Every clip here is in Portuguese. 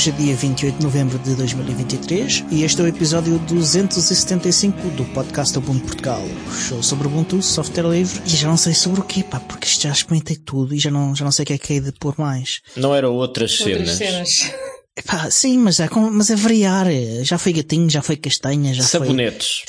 Hoje é dia 28 de novembro de 2023 e este é o episódio 275 do podcast Ubuntu Portugal. Show sobre Ubuntu, software livre e já não sei sobre o quê, pá, porque já experimentei tudo e já não, já não sei o que é que é de pôr mais. Não eram outras, Outras cenas. cenas. Epá, sim, mas é, mas é variar. Já foi gatinho, já foi castanha, já foi... Sabonetes.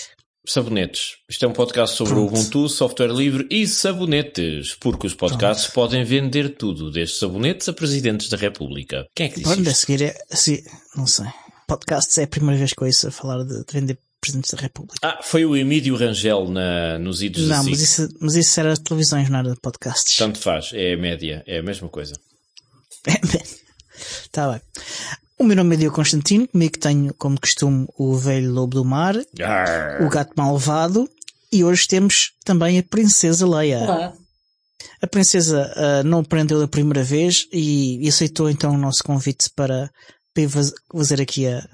Sabonetes. Isto é um podcast sobre Pronto. Ubuntu, software livre e sabonetes. Porque os podcasts podem vender tudo, desde sabonetes a presidentes da República. Quem é que disse Pronto, a isto? seguir é, assim, não sei. Podcasts é a primeira vez que eu ouço a falar de, de vender presidentes da República. Ah, foi o Emílio Rangel na, nos idos Não, mas isso, mas isso era televisões, não era podcasts. Tanto faz, é a média, é a mesma coisa. Tá bem. O meu nome é Diogo Constantino, comigo tenho, como costume, o velho lobo do mar, Arr. o gato malvado, e hoje temos também a Princesa Leia. Olá. A Princesa ah, não aprendeu da primeira vez e, e aceitou então o nosso convite para, para fazer aqui a,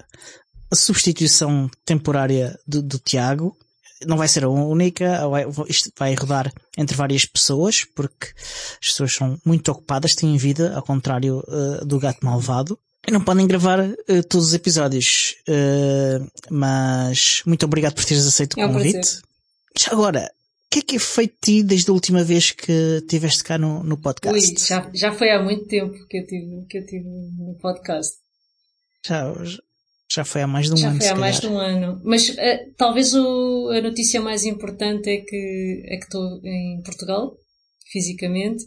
a substituição temporária do, do Tiago. Não vai ser a única, vai- isto vai rodar entre várias pessoas, porque as pessoas são muito ocupadas, têm vida, ao contrário ah, do gato malvado. Não podem gravar ah, todos os episódios. Ah, mas muito obrigado por teres aceito o É um convite. Já agora, o que é que é feito de ti desde a última vez que estiveste cá no, no Ui, podcast? já, já foi há muito tempo que eu tive, que eu tive no podcast. Já, já foi há mais de um já ano, foi se há mais de um ano. Mas eh, talvez o, a notícia mais importante é que é que estou em Portugal, fisicamente,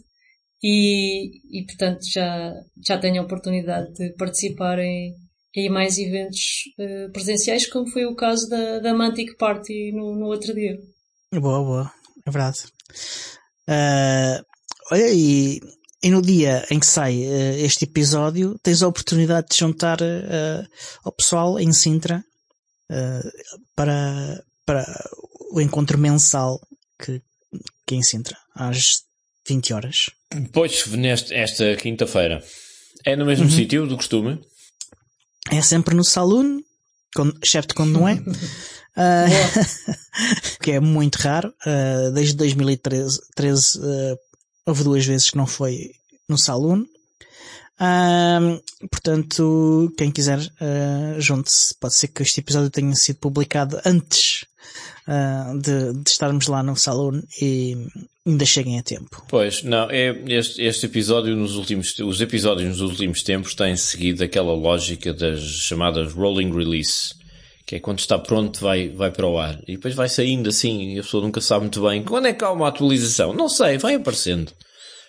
e, e portanto já, já tenho a oportunidade de participar em, em mais eventos eh, presenciais, como foi o caso da, da Mantic Party no, no outro dia. Boa, boa. É verdade. Ah, olha, e, e no dia em que sai eh, este episódio, tens a oportunidade de juntar ao pessoal em Sintra para, para o encontro mensal que, que é em Sintra, às 20 horas. Pois, neste, esta quinta-feira. É no mesmo sítio do costume? É sempre no saloon, quando, excepto quando não é. Ah, que é muito raro. Ah, desde 2013 13, ah, houve duas vezes que não foi no saloon. Ah, portanto, quem quiser, junte-se. Pode ser que este episódio tenha sido publicado antes ah, de, de estarmos lá no saloon e ainda cheguem a tempo. Pois, não, é, este, este episódio nos últimos, os episódios nos últimos tempos têm seguido aquela lógica das chamadas rolling release, que é quando está pronto vai, vai para o ar. E depois vai saindo assim, e a pessoa nunca sabe muito bem quando é que há uma atualização. Não sei, vai aparecendo.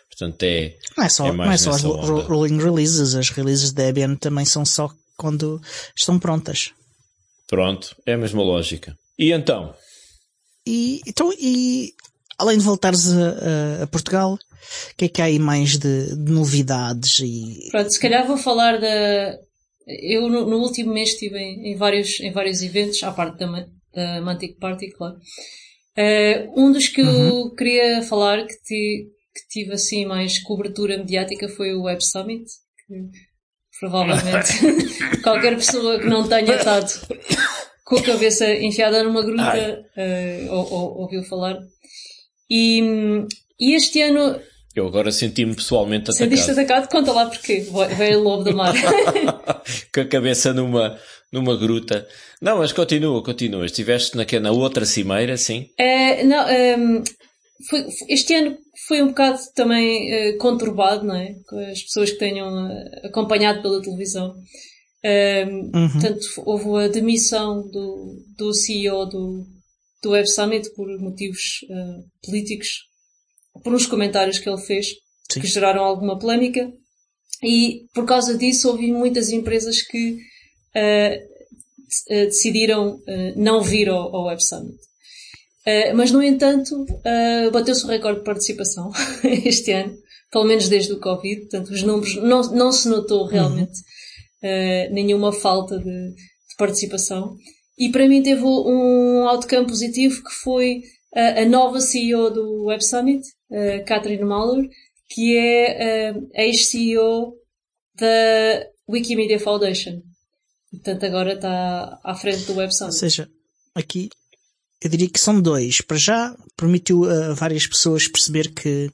Portanto, é, Não é só, É não é só as onda. rolling releases, as releases da Debian também são só quando estão prontas. pronto, é a mesma lógica. E então? E, então, e além de voltares a, a- a Portugal, o que é que há aí mais de, de novidades e Pronto, se calhar vou falar da. Eu no, no último mês estive em, em vários, em vários eventos, à parte da, da Mantic Party, claro. Eh, um dos que eu queria falar, que, ti- que tive assim mais cobertura mediática, foi o Web Summit, que provavelmente qualquer pessoa que não tenha estado com a cabeça enfiada numa gruta eh, ou, ou- ouviu falar. E, e este ano Eu agora senti-me pessoalmente Sentiste atacado. atacado? Conta lá porquê. Veio o lobo do mar. Com a cabeça numa, numa gruta. Não, mas continua, continua. Estiveste na, na outra cimeira, sim? É, não, ehm, foi- este ano foi um bocado também eh, conturbado, não é? Com as pessoas que tenham eh, acompanhado pela televisão. Ehm, Portanto, houve a demissão do, do CEO do, do Web Summit por motivos eh, políticos, por uns comentários que ele fez, Sim. que geraram alguma polémica. E por causa disso houve muitas empresas que eh, decidiram eh, não vir ao, ao Web Summit. Mas, no entanto, bateu-se o recorde de participação este ano, pelo menos desde o Covid. Portanto, os números não, não se notou realmente eh, nenhuma falta de, de participação. E para mim teve um outcome positivo que foi eh, a nova CEO do Web Summit, eh, Catherine Mahler, que é eh, ex-CEO da Wikimedia Foundation. Portanto, agora está à frente do Web ou Summit. seja, aqui eu diria que são dois. Para já permitiu a várias pessoas perceber que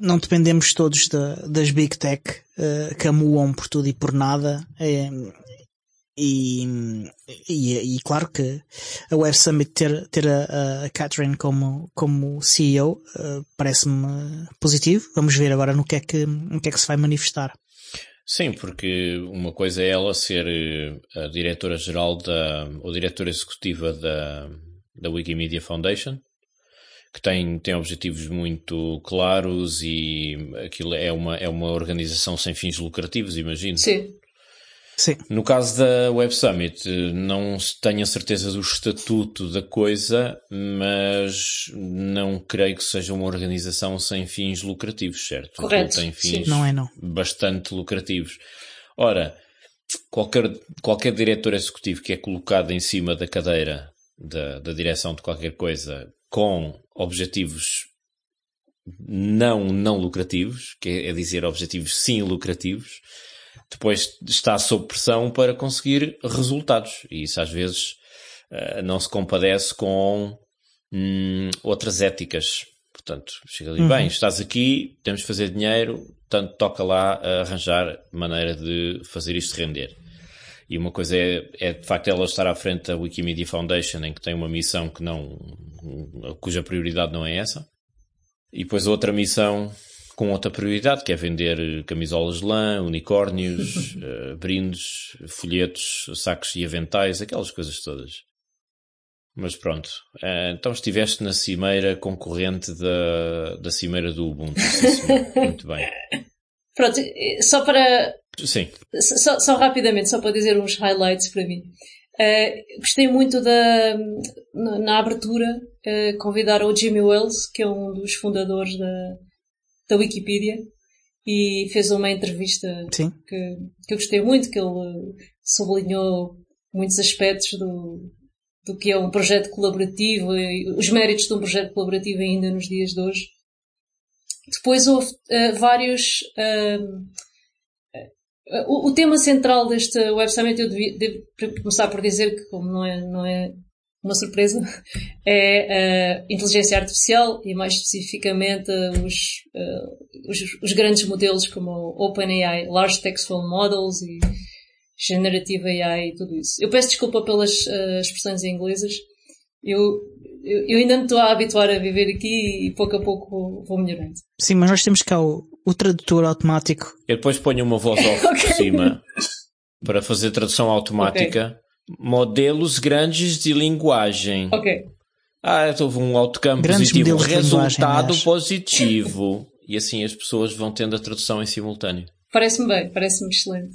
não dependemos todos das Big Tech uh, que amuam por tudo e por nada. É, e, e, e, claro que a Web Summit ter, ter a, a Catherine como, como CEO uh, parece-me positivo. Vamos ver agora no que, é que, no que é que se vai manifestar. Sim, porque uma coisa é ela ser eh, a diretora-geral da, ou diretora executiva da, da Wikimedia Foundation, que tem, tem objetivos muito claros e aquilo é uma, é uma organização sem fins lucrativos, imagino. Sim. Sim. No caso da Web Summit, não tenho a certeza do estatuto da coisa, mas não creio que seja uma organização sem fins lucrativos, certo? Correto. Tem fins Sim. Não é, não. bastante lucrativos. Ora, qualquer, qualquer diretor executivo que é colocado em cima da cadeira da, da direção de qualquer coisa com objetivos não não lucrativos, que é dizer objetivos sim lucrativos, depois está sob pressão para conseguir resultados. E isso às vezes uh, não se compadece com hum, outras éticas. Portanto, chega ali, uhum. bem, estás aqui, temos de fazer dinheiro, portanto toca lá arranjar maneira de fazer isto render. E uma coisa é, é de facto ela estar à frente da Wikimedia Foundation, em que tem uma missão que não, cuja prioridade não é essa. E depois outra missão com outra prioridade, que é vender eh, camisolas de lã, unicórnios, uh, brindes, folhetos, sacos e aventais, aquelas coisas todas. Mas pronto, uh, então estiveste na cimeira concorrente da, da cimeira do Ubuntu. Sim, Muito bem. Pronto, só para. Sim. Só, só, rapidamente, só para dizer uns highlights para mim. Uh, gostei muito da. Na, na abertura, uh, convidar o Jimmy Wells, que é um dos fundadores da, da Wikipedia e fez uma entrevista que, que eu gostei muito, que ele sublinhou muitos aspectos do, do que é um projeto colaborativo e os méritos de um projeto colaborativo ainda nos dias de hoje. Depois houve uh, vários. Uh, o, o, tema central deste Web Summit, eu devo, devo começar por dizer que, como não é, não é uma surpresa, é a inteligência artificial e mais especificamente os, uh, os, os, grandes modelos como OpenAI, Large Textual Models e Generative AI e tudo isso. Eu peço desculpa pelas uh, expressões inglesas. Eu, eu, eu, ainda me estou a habituar a viver aqui e pouco a pouco vou melhorando. Sim, mas nós temos cá o, o tradutor automático. Eu depois ponho uma voz off okay. por cima para fazer tradução automática. Okay Modelos grandes de linguagem. Ok. Ah, houve um autocampo grandes positivo. Resultado positivo. E assim as pessoas vão tendo a tradução em simultâneo. Parece-me bem, parece-me excelente.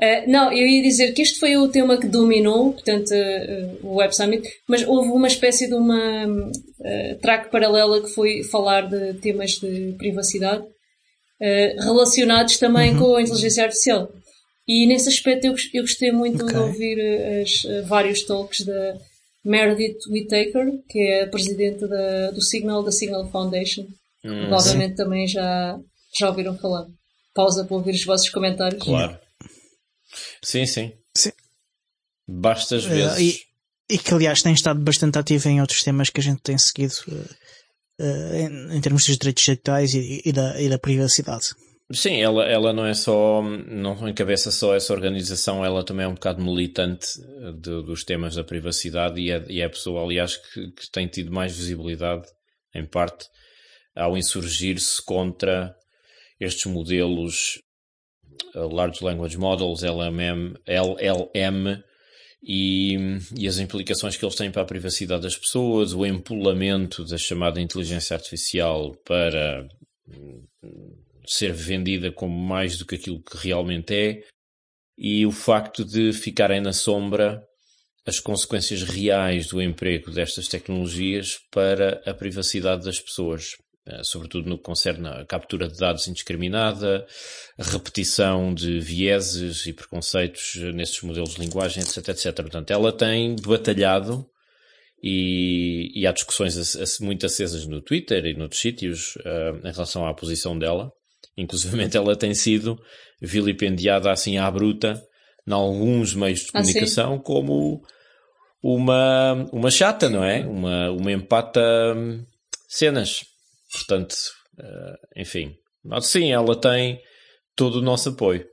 Uh, não, eu ia dizer que este foi o tema que dominou, portanto, uh, o Web Summit, mas houve uma espécie de uma uh, track paralela que foi falar de temas de privacidade relacionados também uhum. com a inteligência artificial. E nesse aspecto eu, eu gostei muito okay. de ouvir eh, as, uh, vários talks da Meredith Whittaker, que é a presidente da, do Signal, da Signal Foundation. Hum, Provavelmente sim. também já, já ouviram falar. Pausa para ouvir os vossos comentários. Claro. Sim, sim. sim. Basta às vezes. Uh, e, e, que aliás tem estado bastante ativo em outros temas que a gente tem seguido uh, em, em, termos dos direitos digitais e, e, da, e da privacidade. Sim, ela, ela não é só, não encabeça só essa organização, ela também é um bocado militante eh, de, dos temas da privacidade e é, e é a pessoa, aliás, que, que, tem tido mais visibilidade, em parte, ao insurgir-se contra estes modelos uh, Large Language Models, LMM, LLM, e, e, as implicações que eles têm para a privacidade das pessoas, o empolamento da chamada inteligência artificial para ser vendida como mais do que aquilo que realmente é, e o facto de ficarem na sombra as consequências reais do emprego destas tecnologias para a privacidade das pessoas, sobretudo no que concerne a captura de dados indiscriminada, a repetição de vieses e preconceitos nesses modelos de linguagem, etc, etc. Portanto, ela tem batalhado e, e há discussões muito acesas no Twitter e noutros sítios uh, em relação à posição dela. Inclusive ela tem sido vilipendiada assim à bruta em alguns meios de ah, comunicação ah, como uma, uma chata, não é? Uma, uma empata hum, cenas. Portanto, Uh, enfim, mas sim, ela tem todo o nosso apoio.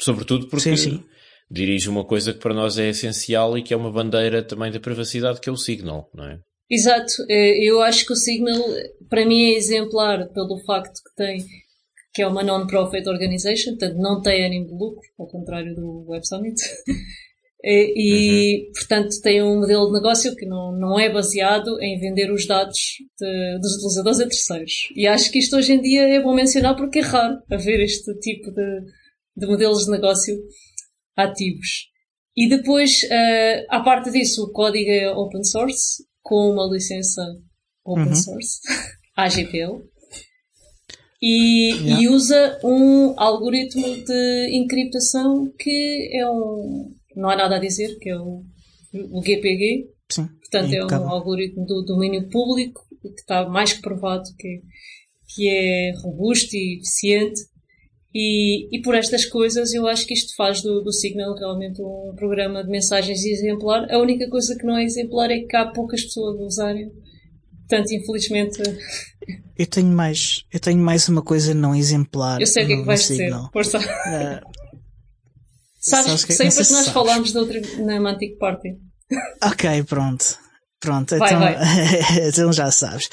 Sobretudo porque sim, sim. dirige uma coisa que para nós é essencial e que é uma bandeira também da privacidade, que é o Signal, não é? Exato. Eh, eu acho que o Signal, para mim, é exemplar pelo facto que tem que é uma non-profit organization, portanto não tem ânimo de lucro, ao contrário do Web Summit. e, uhum. portanto, tem um modelo de negócio que não, não é baseado em vender os dados de, dos utilizadores a terceiros. E acho que isto hoje em dia é bom mencionar porque é raro haver este tipo de, de modelos de negócio ativos. E depois, uh, à parte disso, o código é open source, com uma licença open uhum. source, AGPL e, yeah. e, usa um algoritmo de encriptação que é um. Não há nada a dizer, que é o, o GPG. Sim, Portanto, é um algoritmo do domínio público que está mais que provado que, que é robusto e eficiente. E, e por estas coisas eu acho que isto faz do, do Signal realmente um programa de mensagens exemplar. A única coisa que não é exemplar é que há poucas pessoas a usarem Portanto, infelizmente. Eu tenho mais, eu tenho mais uma coisa não exemplar. Eu sei o que é que vais dizer. Força. Uh, sabes, que, sei porque nós sabes. falámos de outra na Mantic Party. Ok, pronto. Pronto, vai, então, vai. então já sabes.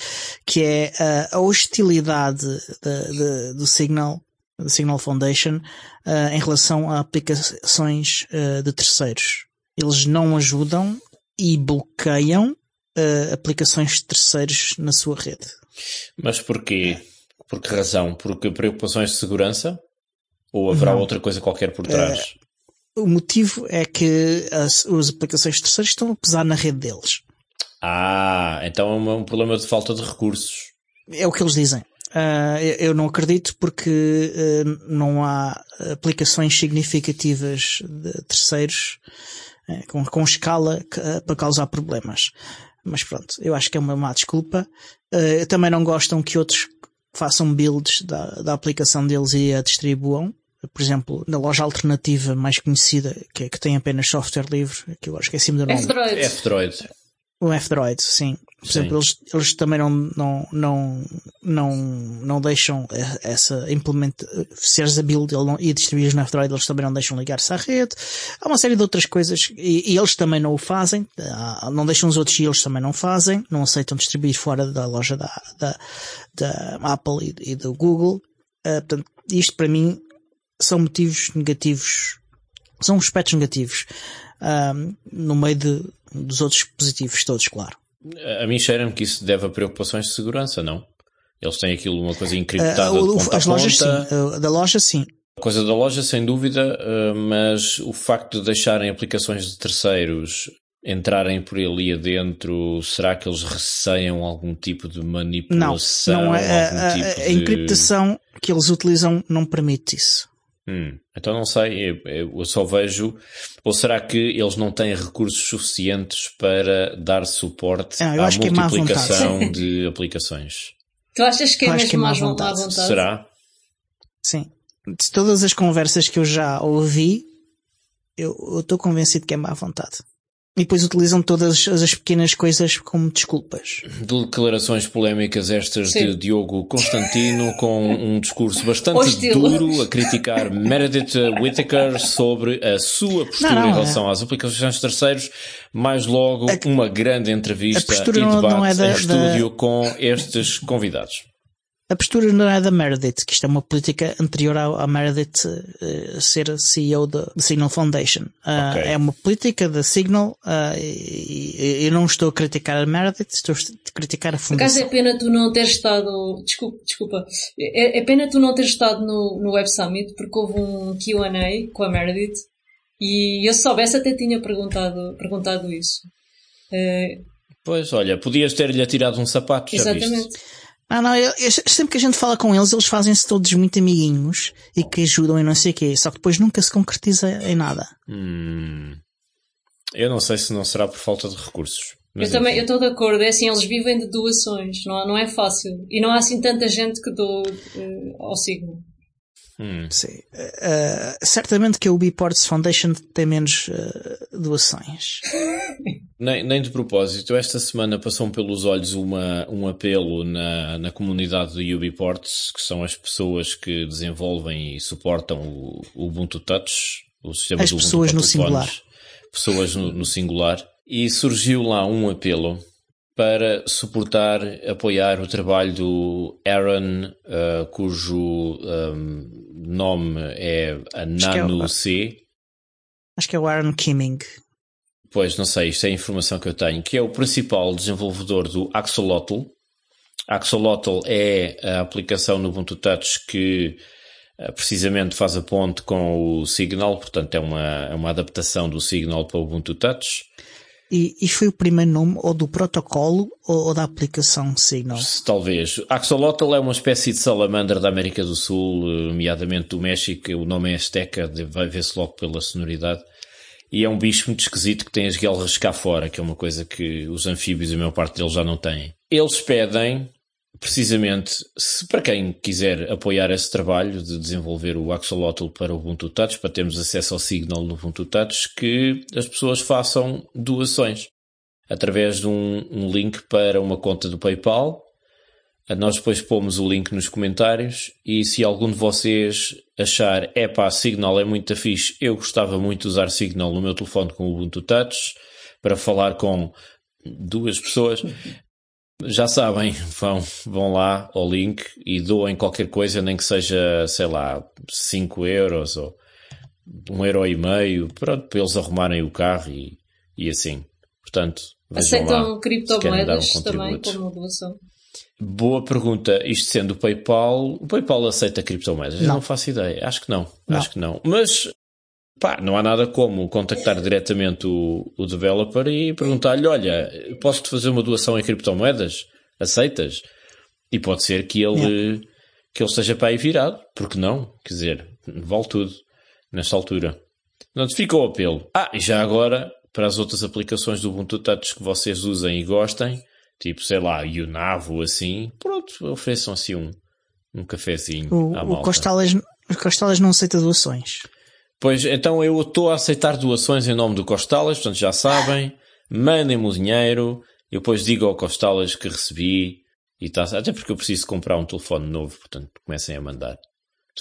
Que é uh, a hostilidade de, de, do Signal, do Signal Foundation, uh, em relação a aplicações uh, de terceiros. Eles não ajudam e bloqueiam uh, aplicações de terceiros na sua rede. Mas porquê? Por que razão? Porque preocupações de segurança? Ou haverá Não. outra coisa qualquer por trás? O motivo é que as, as aplicações de terceiros estão a pesar na rede deles. Ah, então é um problema de falta de recursos. É o que eles dizem. Uh, eu não acredito porque uh, não há aplicações significativas de terceiros uh, com, com escala para causar problemas. Mas pronto, eu acho que é uma má desculpa. Também não gostam que outros façam builds da, da aplicação deles e a distribuam. Por exemplo, na loja alternativa mais conhecida, que, é, que tem apenas software livre, que eu acho que é acima do nome. F-Droid. F-Droid. O F-Droid, sim. Por sim. exemplo, eles, eles também não, não, não, não, não deixam essa implementa, seres a build não, e distribuir no F-Droid, eles também não deixam ligar-se à rede. Há uma série de outras coisas e, e, eles também não o fazem. Não deixam os outros e eles também não fazem. Não aceitam distribuir fora da loja da, da, da Apple e, e do Google. Uh, portanto, isto para mim são motivos negativos, são aspectos negativos. Uh, no meio de, dos outros positivos todos, claro. A mim cheira-me que isso deve a preocupações de segurança, não? Eles têm aquilo, uma coisa encriptada uh, de ponta As lojas ponta. sim, uh, da loja sim. A coisa da loja, sem dúvida, uh, mas o facto de deixarem aplicações de terceiros entrarem por ali adentro, será que eles receiam algum tipo de manipulação? Não, não é, a, tipo a, a, encriptação de... que eles utilizam não permite isso. Hum, então não sei, eu, eu, só vejo. Ou será que eles não têm recursos suficientes para dar suporte ah, à é multiplicação é de aplicações? Tu achas que é mesmo que é má vontade? vontade? Será? Sim. De todas as conversas que eu já ouvi, eu estou convencido que é má vontade e depois utilizam todas as pequenas coisas como desculpas. Declarações polémicas estas Sim. de Diogo Constantino com um discurso bastante duro a criticar Meredith Whittaker sobre a sua postura não, não, em relação é. às aplicações de terceiros. Mais logo, a, uma grande entrevista e debate não é da, em estúdio da... com estes convidados. A postura não é da Meredith, que isto é uma política anterior à, Meredith uh, ser CEO da Signal Foundation. Uh, okay. É uma política da Signal uh, e, eu não estou a criticar a Meredith, estou a criticar a fundação. Por acaso é pena tu não ter estado, desculpa, desculpa, é, é pena tu não ter estado no, no Web Summit porque houve um Q&A com a Meredith e eu se soubesse até tinha perguntado, perguntado isso. Pois, olha, podias ter-lhe atirado um sapato, já Exatamente. Viste? Ah, não, eu, eu, sempre que a gente fala com eles, eles fazem-se todos muito amiguinhos e que ajudam e não sei o quê, só que depois nunca se concretiza em nada. Hum, eu não sei se não será por falta de recursos. eu também, eu estou de acordo, é assim, eles vivem de doações, não, não é fácil. E não há assim tanta gente que doa uh, ao signo. Hum. Sim. Uh, certamente que a Ubiports Foundation tem menos uh, doações. Nem, nem de propósito. Esta semana passou pelos olhos uma, um apelo na, na comunidade do Ubiports, que são as pessoas que desenvolvem e suportam o, o Ubuntu Touch, o sistema as do pessoas Ubuntu no singular. Pessoas no, no singular. E surgiu lá um apelo para suportar, apoiar o trabalho do Aaron, uh, cujo um, nome é a Nano C. Acho que é o Aaron Kimming. Pois, não sei, isto é a informação que eu tenho, que é o principal desenvolvedor do Axolotl. Axolotl é a aplicação no Ubuntu Touch que uh, precisamente faz a ponte com o Signal, portanto é uma, é uma adaptação do Signal para o Ubuntu Touch. E, e foi o primeiro nome ou do protocolo ou, ou da aplicação Signal? Talvez. Axolotl é uma espécie de salamandra da América do Sul, nomeadamente do México. O nome é Azteca, vai ver-se logo pela sonoridade. E é um bicho muito esquisito que tem as guelras cá fora, que é uma coisa que os anfíbios, a maior parte deles, já não têm. Eles pedem, precisamente, se para quem quiser apoiar esse trabalho de desenvolver o Axolotl para o Ubuntu Touch, para termos acesso ao Signal no Ubuntu Touch, que as pessoas façam doações através de um, um link para uma conta do PayPal. Nós depois pomos o link nos comentários e se algum de vocês achar, é pá, Signal é muito fixe, eu gostava muito de usar Signal no meu telefone com o Ubuntu Touch para falar com duas pessoas, já sabem, vão, vão lá ao link e doem qualquer coisa, nem que seja, sei lá, 5 euros ou um euro e meio, pronto, para eles arrumarem o carro e, e assim. Portanto, Aceitam criptomoedas um também como doação? Boa pergunta. Isto sendo o PayPal, o PayPal aceita criptomoedas? Não. não faço ideia. Acho que não. não. Acho que não. Mas pá, não há nada como contactar diretamente o, o developer e perguntar-lhe: olha, posso-te fazer uma doação em criptomoedas? Aceitas? E pode ser que ele, yeah. que ele esteja para aí virado. Porque não? Quer dizer, vale tudo nesta altura. Portanto, fica o apelo. Ah, e já agora, para as outras aplicações do Ubuntu Touch que vocês usem e gostem, tipo, sei lá, Unavo, assim, pronto, ofereçam assim um, um cafezinho o, à malta. O Costalas, o Costalas não aceita doações. Pois, então eu estou a aceitar doações em nome do Costalas, portanto já sabem, mandem-me o dinheiro, eu depois digo ao Costalas que recebi, e tá, até porque eu preciso comprar um telefone novo, portanto comecem a mandar.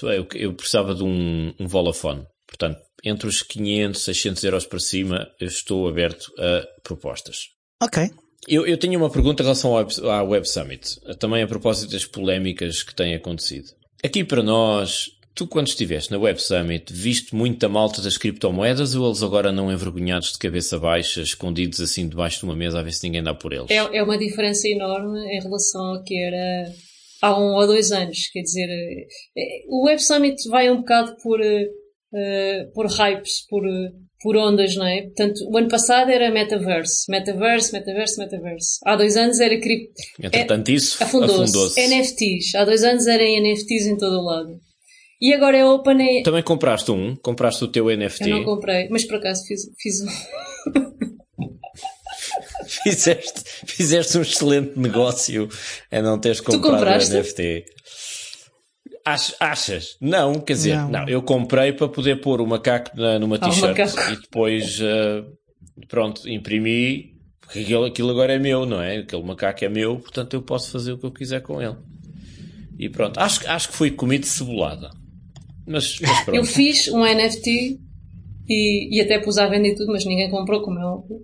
Eu, eu precisava de um, um Volafone, portanto entre os 500, 600 euros para cima, eu estou aberto a propostas. Ok. Eu, eu tenho uma pergunta em relação ao Web, à Web Summit, também a propósito das polémicas que têm acontecido. Aqui para nós, tu quando estiveste na Web Summit, viste muita malta das criptomoedas ou eles agora não envergonhados de cabeça baixa, escondidos assim debaixo de uma mesa a ver se ninguém dá por eles? É, é uma diferença enorme em relação ao que era há um ou dois anos. Quer dizer, é, o Web Summit vai um bocado por, uh, por hypes, por por ondas, não é? Portanto, o ano passado era metaverse, metaverse, metaverse, metaverse. Há dois anos era cripto. Entretanto, é, isso afundou-se. afundou NFTs. Há dois anos eram NFTs em todo o lado. E agora é Open. Também compraste um? Compraste o teu NFT? Eu não comprei, mas por acaso fiz, fiz um. fizeste, fizeste um excelente negócio a não teres comprado o NFT. Ach, achas? Não, quer dizer, não. não. eu comprei para poder pôr o macaco na, numa ah, t-shirt e depois, uh, pronto, imprimi, porque aquilo, aquilo, agora é meu, não é? Aquele macaco é meu, portanto eu posso fazer o que eu quiser com ele. E pronto, acho, acho que fui comido cebolada. Mas, mas Eu fiz um NFT e, e até pus à venda e tudo, mas ninguém comprou, como é óbvio.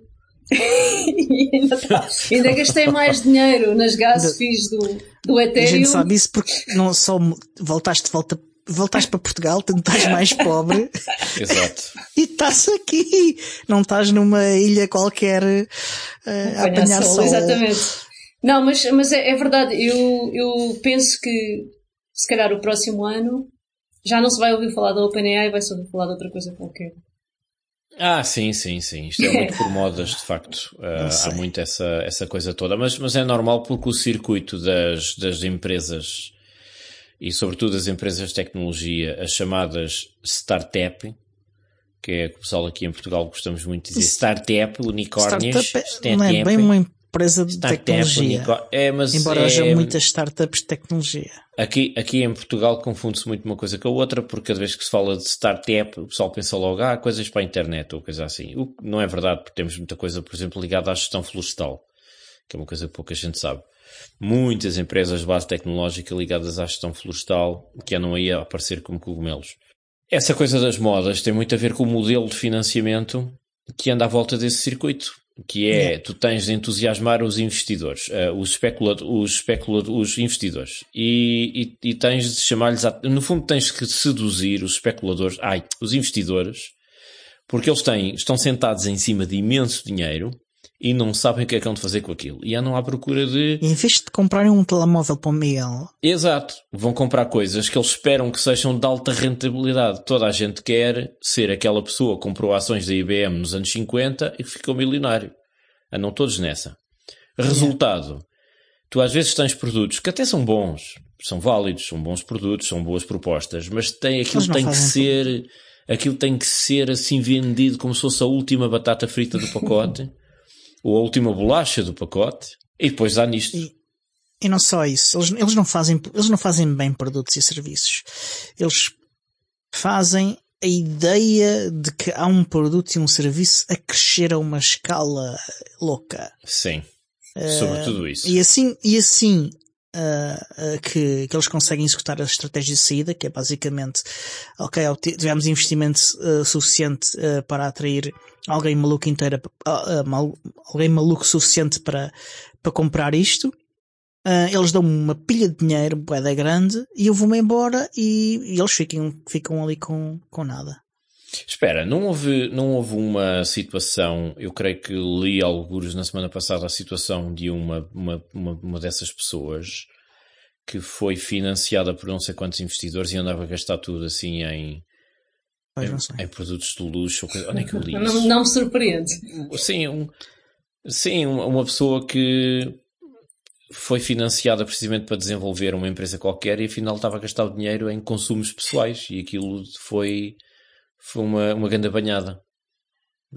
ainda, tá, ainda, gastei mais dinheiro nas gas fees do, do Ethereum. A gente sabe isso porque não só voltaste, volta, voltaste para Portugal, tu estás mais pobre. Exato. e estás aqui. Não estás numa ilha qualquer uh, a apanhar sol. sol. Exatamente. Não, mas, mas é, é verdade. Eu, eu penso que se calhar o próximo ano já não se vai ouvir falar da OpenAI, vai-se ouvir falar de outra coisa qualquer. Ah, sim, sim, sim. Isto é muito por modas, de facto. Uh, há muito essa, essa coisa toda. Mas, mas é normal porque o circuito das, das empresas e, sobretudo, das empresas de tecnologia, as chamadas startup, que é o pessoal aqui em Portugal gostamos muito de dizer startup, unicórnios. Startup é, não é bem uma empresa de Startup, tecnologia. É, mas Embora é- haja muitas startups de tecnologia. Aqui, aqui em Portugal confunde-se muito uma coisa com a outra, porque cada vez que se fala de startup, o pessoal pensa logo, ah, coisas para a internet ou coisa assim. O que não é verdade, porque temos muita coisa, por exemplo, ligada à gestão florestal, que é uma coisa que pouca gente sabe. Muitas empresas de base tecnológica ligadas à gestão florestal que andam aí a aparecer como cogumelos. Essa coisa das modas tem muito a ver com o modelo de financiamento que anda à volta desse circuito. Que é, tu tens de entusiasmar os investidores, eh, os, especula os, os investidores, e, e, e tens de chamar-lhes, a- no fundo tens que seduzir os especuladores, ai, os investidores, porque eles têm, estão sentados em cima de imenso dinheiro e não sabem o que é que vão de fazer com aquilo. E andam à procura de em vez de comprarem um telemóvel para o Miguel, Exato. Vão comprar coisas que eles esperam que sejam de alta rentabilidade. Toda a gente quer ser aquela pessoa que comprou ações da IBM nos anos 50 e que ficou milionário. Andam todos nessa. Resultado. Tu às vezes tens produtos que até são bons, são válidos, são bons produtos, são boas propostas, mas tem, aquilo tem que ser, aquilo tem que ser assim vendido como se fosse a última batata frita do pacote, ou a última bolacha do pacote, e depois dá nisto. E- E não só isso, eles, eles, não fazem, eles não fazem bem produtos e serviços. Eles fazem a ideia de que há um produto e um serviço a crescer a uma escala louca. Sim. Sobre tudo isso. E assim, e assim ah, ah, que, que eles conseguem executar a estratégia de saída, que é basicamente, ok, tivemos investimento ah, suficiente para atrair alguém maluco inteira, mal- alguém maluco suficiente para, para comprar isto. Eles dão-me uma pilha de dinheiro, boeda grande, e eu vou-me embora e, e eles ficam, ficam ali com, com nada. Espera, não houve, não houve uma situação, eu creio que li alguns na semana passada a situação de uma, uma, uma, uma dessas pessoas que foi financiada por não sei quantos investidores e andava a gastar tudo assim em, sei. em produtos de luxo. ou coisa- Onde é que eu li Não, isso? não me surpreende. Sim, um, sim, uma uma pessoa que foi financiada precisamente para desenvolver uma empresa qualquer e afinal estava a gastar o dinheiro em consumos pessoais e aquilo foi, foi uma, uma grande banhada.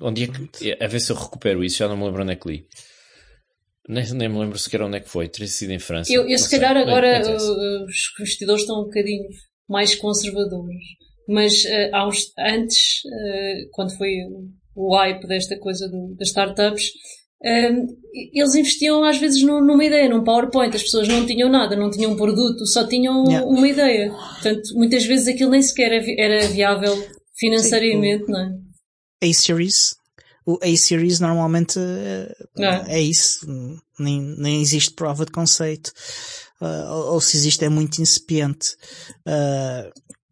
Onde é que, a ver se eu recupero isso, já não me lembro onde é que li. Nem, nem me lembro sequer onde é que foi, teria sido em França. Eu, eu se sei. calhar agora não uh, os investidores estão um bocadinho mais conservadores. Mas uh, há uns, antes, uh, quando foi o hype desta coisa do- das startups, um, eles investiam às vezes num- numa ideia, num PowerPoint. As pessoas não tinham nada, não tinham um produto, só tinham Yeah. uma ideia. Portanto, muitas vezes aquilo nem sequer era vi- era viável financeiramente, não é? A-Series. O A-Series normalmente eh, Não é? é isso. Nem, nem existe prova de conceito. Ah, ou, ou se existe é muito incipiente. Ah,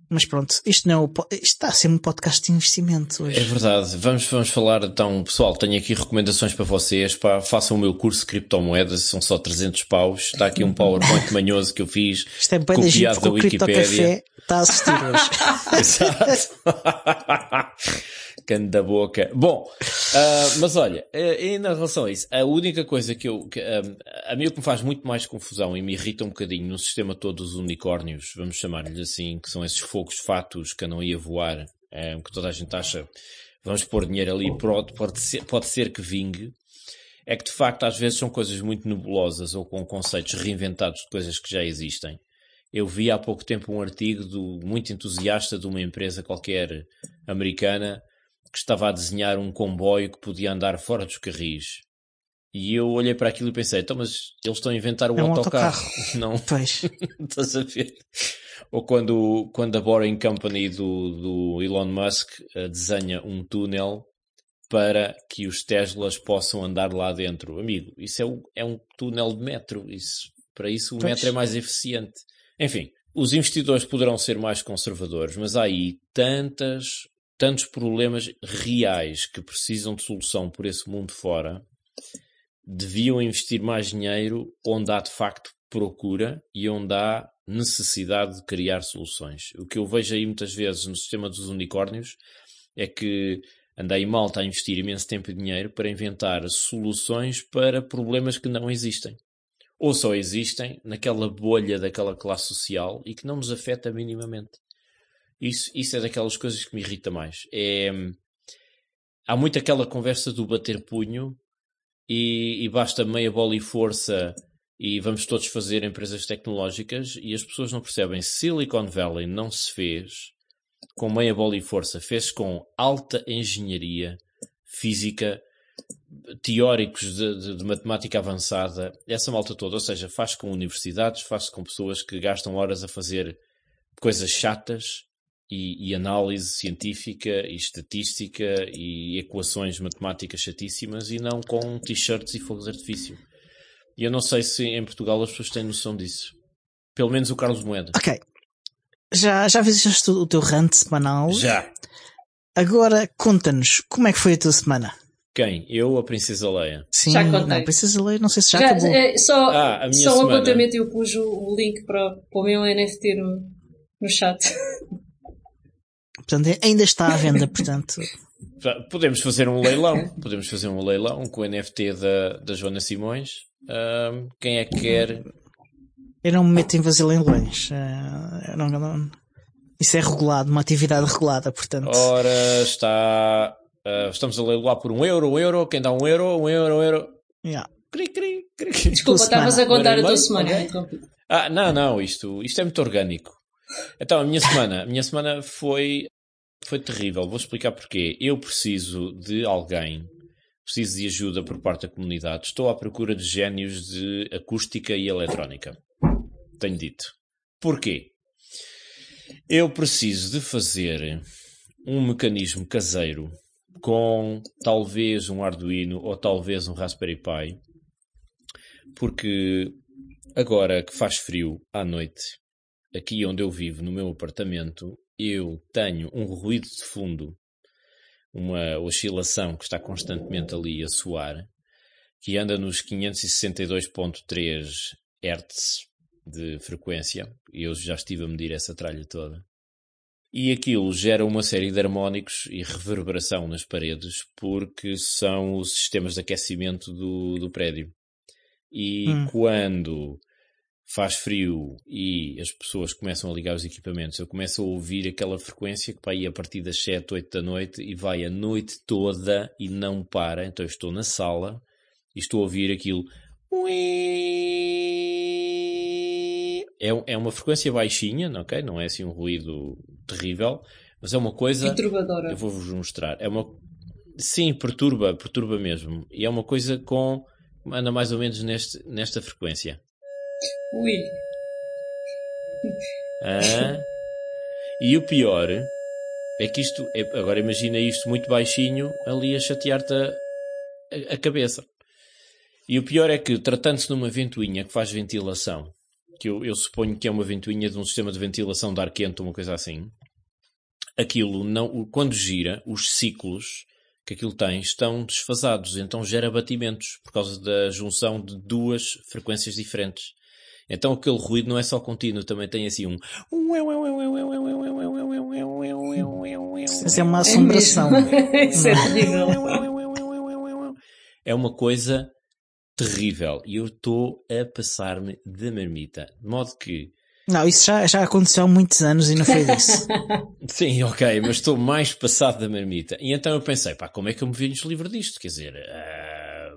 mas pronto, isto não é o, isto está a ser um podcast de investimento hoje. É verdade. Vamos, vamos falar então, pessoal, tenho aqui recomendações para vocês. Pá, façam o meu curso de criptomoedas, são só 300 paus. Está aqui um PowerPoint manhoso que eu fiz. Isto é bem copiado da Wikipédia. Café está a assistir hoje. Exato. Cano da boca. Bom, ah, mas olha, eh, em relação a isso, a única coisa que eu, que, ah, a mim o que me faz muito mais confusão e me irrita um bocadinho no sistema todo dos unicórnios, vamos chamar-lhe assim, que são esses fogos fatos que andam aí voar, eh, que toda a gente acha, vamos pôr dinheiro ali, pode, pode, ser, pode ser que vingue, é que de facto às vezes são coisas muito nebulosas ou com conceitos reinventados de coisas que já existem. Eu vi há pouco tempo um artigo do, muito entusiasta de uma empresa qualquer americana que estava a desenhar um comboio que podia andar fora dos carris. E eu olhei para aquilo e pensei, então, mas eles estão a inventar o É um autocarro. Não, Pois. estás a ver? Ou quando, quando a Boring Company do, do Elon Musk eh, desenha um túnel para que os Teslas possam andar lá dentro. Amigo, isso é, um- é um túnel de metro. Isso, para isso o Pois. metro é mais eficiente. Enfim, os investidores poderão ser mais conservadores, mas há aí tantas, tantos problemas reais que precisam de solução por esse mundo fora. Deviam investir mais dinheiro onde há de facto procura e onde há necessidade de criar soluções. O que eu vejo aí muitas vezes no sistema dos unicórnios é que anda malta a investir imenso tempo e dinheiro para inventar soluções para problemas que não existem. Ou só existem naquela bolha daquela classe social e que não nos afeta minimamente. Isso, isso é daquelas coisas que me irrita mais. É, há muito aquela conversa do bater punho e, e basta meia bola e força e vamos todos fazer empresas tecnológicas e as pessoas não percebem. Silicon Valley não se fez com meia bola e força, fez com alta engenharia, física, teóricos de, de, de, matemática avançada, essa malta toda, ou seja, faz com universidades, faz com pessoas que gastam horas a fazer coisas chatas e, e análise científica e estatística e equações matemáticas chatíssimas e não com t-shirts e fogos de artifício. E eu não sei se em Portugal as pessoas têm noção disso. Pelo menos o Carlos Moeda. Ok. Já, já fizeste o teu rant semanal? Já. Agora conta-nos, como é que foi a tua semana? Quem? Eu ou a Princesa Leia? Sim, Já contei. não, a Princesa Leia, não sei se já, Já, acabou. é, só Ah, a minha só um semana. apontamento eu pus o, o link para, para o meu NFT no, no chat. Portanto, ainda está à venda, portanto. Podemos fazer um leilão. Podemos fazer um leilão com o NFT da, da Joana Simões. Ahm, quem é que quer? Eu não me meto em leilões. Eh, eu não, não- isso é regulado, uma atividade regulada, portanto. Ora, está. ah, estamos a leiloar por um euro, um euro. Quem dá um euro, um euro, um euro. yeah. Cri, cri, cri. Desculpa, estavas a contar a tua semana. Ah, não, não, isto, isto é muito orgânico. Então, a minha semana, a minha semana foi, foi terrível. Vou explicar porquê. Eu preciso de alguém, preciso de ajuda por parte da comunidade. Estou à procura de génios de acústica e eletrónica. Tenho dito. Porquê? Eu preciso de fazer um mecanismo caseiro com talvez um Arduino ou talvez um Raspberry Pi, porque agora que faz frio à noite, aqui onde eu vivo, no meu apartamento, eu tenho um ruído de fundo, uma oscilação que está constantemente ali a soar, que anda nos 562.3 Hz de frequência, e eu já estive a medir essa tralha toda. E aquilo gera uma série de harmónicos e reverberação nas paredes, porque são os sistemas de aquecimento do, do prédio. E Hum. quando faz frio e as pessoas começam a ligar os equipamentos, eu começo a ouvir aquela frequência que vai a partir das 7, 8 da noite e vai a noite toda e não para. Então eu estou na sala e estou a ouvir aquilo. É, é uma frequência baixinha, ok? Não é assim um ruído terrível, mas é uma coisa. Perturbadora. Eu vou-vos mostrar. É uma. Sim, perturba, perturba mesmo. E é uma coisa com. anda mais ou menos neste, nesta frequência. Ui. Ah, e o pior é que isto. é- agora imagina isto muito baixinho ali a chatear-te a, a- a cabeça. E o pior é que, tratando-se de uma ventoinha que faz ventilação, que eu, eu suponho que é uma ventoinha de um sistema de ventilação de ar quente ou uma coisa assim, aquilo não, quando gira, os ciclos que aquilo tem estão desfasados, então gera batimentos por causa da junção de duas frequências diferentes. Então aquele ruído não é só contínuo, também tem assim um. Isso é uma assombração. É. É uma coisa terrível. E eu estou a passar-me de marmita. De modo que. Não, isso já, já aconteceu há muitos anos e não foi disso. Sim, ok, mas estou mais passado da marmita. E então eu pensei, pá, como é que eu me venho livre disto? Quer dizer. ah,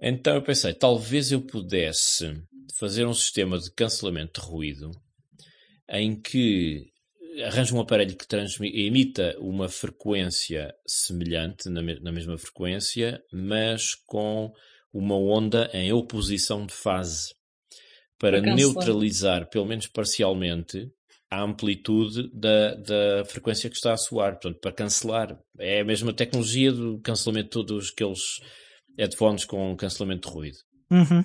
Então eu pensei, talvez eu pudesse fazer um sistema de cancelamento de ruído em que arranjo um aparelho que emita uma frequência semelhante, na, me- na mesma frequência, mas com uma onda em oposição de fase, para neutralizar, pelo menos parcialmente, a amplitude da, da frequência que está a soar. Portanto, para cancelar. É a mesma tecnologia do cancelamento de todos aqueles headphones com cancelamento de ruído. Uhum.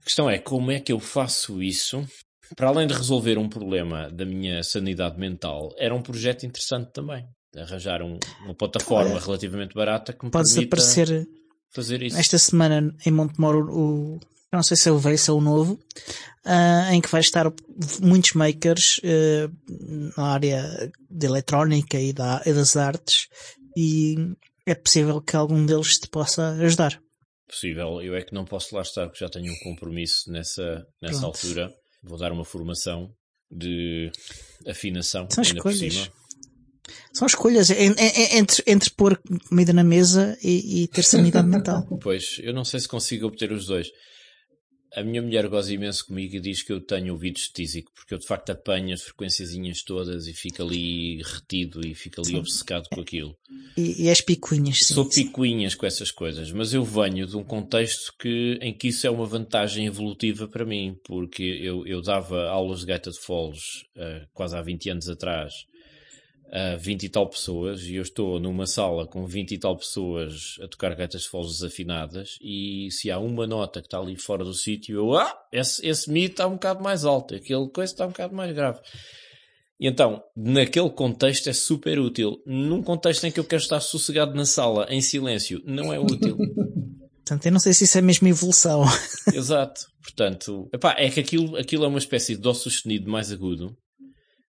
A questão é como é que eu faço isso para além de resolver um problema da minha sanidade mental, era um projeto interessante também. Arranjar um- uma plataforma Olha, relativamente barata que me Podes permita aparecer fazer isso. esta semana em Montemor o, não sei se é o velho, se é o novo, ah, em que vai estar muitos makers ah, na área de eletrónica e, da, e das artes e é possível que algum deles te possa ajudar. Possível, eu é que não posso lá estar porque já tenho um compromisso nessa, nessa Pronto. altura. Vou dar uma formação de afinação São ainda por escolhas. cima. São escolhas entre, entre pôr comida na mesa e, e ter sanidade mental. Pois, eu não sei se consigo obter os dois. A minha mulher goza imenso comigo e diz que eu tenho ouvido estísico, porque eu de facto apanho as frequenciazinhas todas e fico ali retido e fico ali sim. obcecado com aquilo. E, e as picuinhas, sim. Sou picuinhas com essas coisas, mas eu venho de um contexto que, em que isso é uma vantagem evolutiva para mim, porque eu, eu dava aulas de gaita de foles uh, quase há 20 anos atrás a 20 e tal pessoas e eu estou numa sala com 20 e tal pessoas a tocar gaitas de foles desafinadas e se há uma nota que está ali fora do sítio, eu, ah, esse, esse mi está um bocado mais alto, aquele coisa está um bocado mais grave. E então, naquele contexto é super útil. Num contexto em que eu quero estar sossegado na sala, em silêncio, não é útil. Portanto, eu não sei se isso é mesmo evolução. Exato. Portanto, epá, é que aquilo, aquilo é uma espécie de dó sustenido mais agudo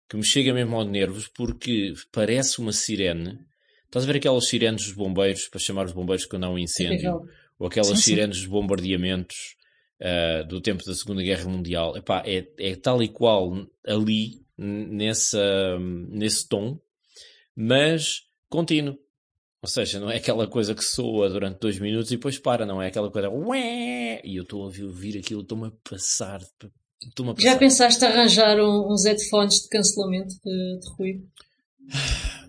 que me chega mesmo aos nervos porque parece uma sirene. Estás a ver aquelas sirenes dos bombeiros para chamar os bombeiros quando há um incêndio? Ou aquelas sim, sirenes sim. dos bombardeamentos uh, do tempo da Segunda Guerra Mundial? Epá, é, é tal e qual ali, nessa, nesse tom, mas contínuo. Ou seja, não é aquela coisa que soa durante dois minutos e depois para, não é aquela coisa. Ué! E eu estou a ouvir aquilo, estou-me a passar já pensaste arranjar um, uns headphones de cancelamento de, de ruído?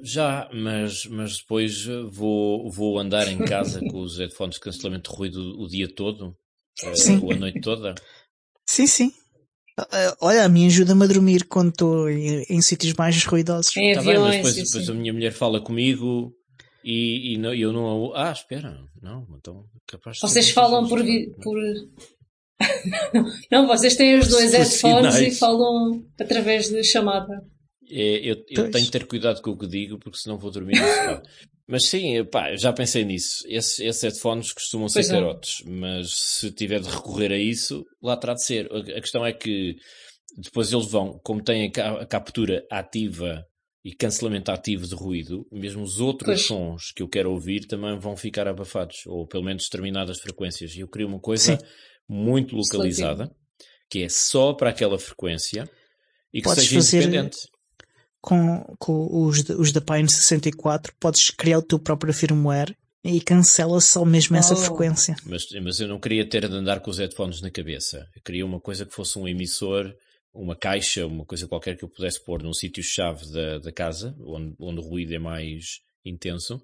Já, mas, mas depois vou, vou andar em casa com os headphones de cancelamento de ruído o dia todo? Eh, sim. Ou a noite toda? Sim, sim. Eh, olha, a mim ajuda-me a dormir quando estou em, em sítios mais ruidosos. Em tá bem, mas depois, depois a minha mulher fala comigo e, e não, eu não. Ah, espera, não, então capaz Vocês falam por, por, não, vocês têm os dois headphones e falam através de chamada. É, eu, eu tenho que ter cuidado com o que digo, porque senão vou dormir Mas sim, pá, já pensei nisso. Esses, esses headphones costumam ser pois é. carotes, é. mas se tiver de recorrer a isso, lá terá de ser. A questão é que depois eles vão, como têm a captura ativa e cancelamento ativo de ruído, mesmo os outros pois. sons que eu quero ouvir também vão ficar abafados, ou pelo menos determinadas frequências. E eu queria uma coisa sim muito localizada, que é só para aquela frequência e que podes seja fazer independente. Com, com os, os da Pine 64, podes criar o teu próprio firmware e cancela só mesmo essa oh. frequência. Mas, mas eu não queria ter de andar com os headphones na cabeça. Eu queria uma coisa que fosse um emissor, uma caixa, uma coisa qualquer que eu pudesse pôr num sítio-chave da, da casa, onde, onde o ruído é mais intenso,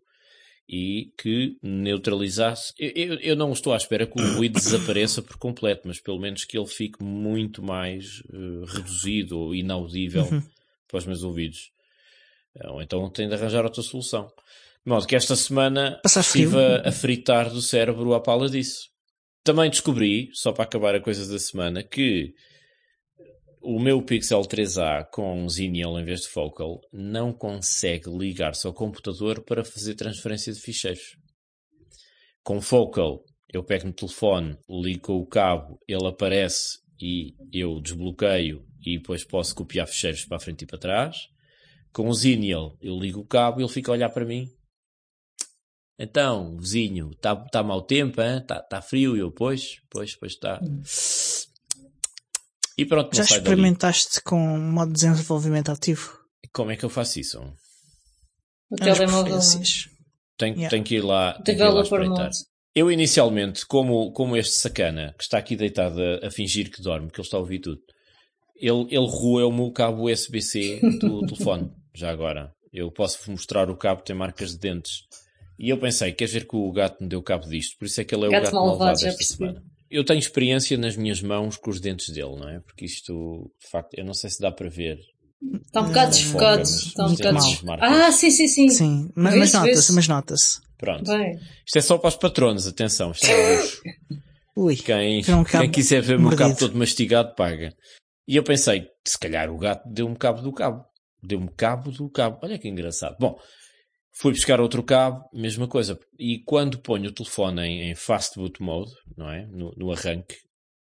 e que neutralizasse. Eu, eu, eu, não estou à espera que o ruído desapareça por completo, mas pelo menos que ele fique muito mais uh, reduzido ou inaudível uhum. para os meus ouvidos. Ou então tenho de arranjar outra solução. De modo que esta semana estive a, a fritar do cérebro à pala disso. Também descobri, só para acabar a coisa da semana, que o meu Pixel 3a com Xenial em vez de Focal não consegue ligar-se ao computador para fazer transferência de ficheiros. Com Focal, eu pego no telefone, ligo o cabo, ele aparece e eu desbloqueio e depois posso copiar ficheiros para a frente e para trás. Com o Xenial, eu ligo o cabo e ele fica a olhar para mim. Então, vizinho, está tá mau tempo, está tá frio? E eu, pois, pois, pois está. E pronto, Já experimentaste dali. com modo de desenvolvimento ativo? Como é que eu faço isso? O telemóvel. Tenho, yeah. tenho que ir lá, tenho que ir lá espreitar. Eu inicialmente, como, como este sacana que está aqui deitado a, a, fingir que dorme, que ele está a ouvir tudo, ele, ele roeu o cabo USB-C do telefone, já agora. Eu posso mostrar o cabo, tem marcas de dentes. E eu pensei, queres ver que o gato me deu cabo disto? Por isso é que ele é gato o gato malvado, malvado desta semana eu tenho experiência nas minhas mãos com os dentes dele, não é? Porque isto, de facto, eu não sei se dá para ver. Está um bocado desfocado. Está um bocado Ah, sim, sim, sim. Sim, mas, mas nota-se, mas nota-se. Pronto. Bem. Isto é só para os patronos, atenção. Isto é luxo. Ui, quem, um quem quiser ver o meu cabo todo mastigado, paga. E eu pensei, se calhar o gato deu-me cabo do cabo. Deu-me cabo do cabo. Olha que engraçado. Bom, Fui buscar outro cabo, mesma coisa. E quando ponho o telefone em, em fast boot mode, não é? No, no arranque,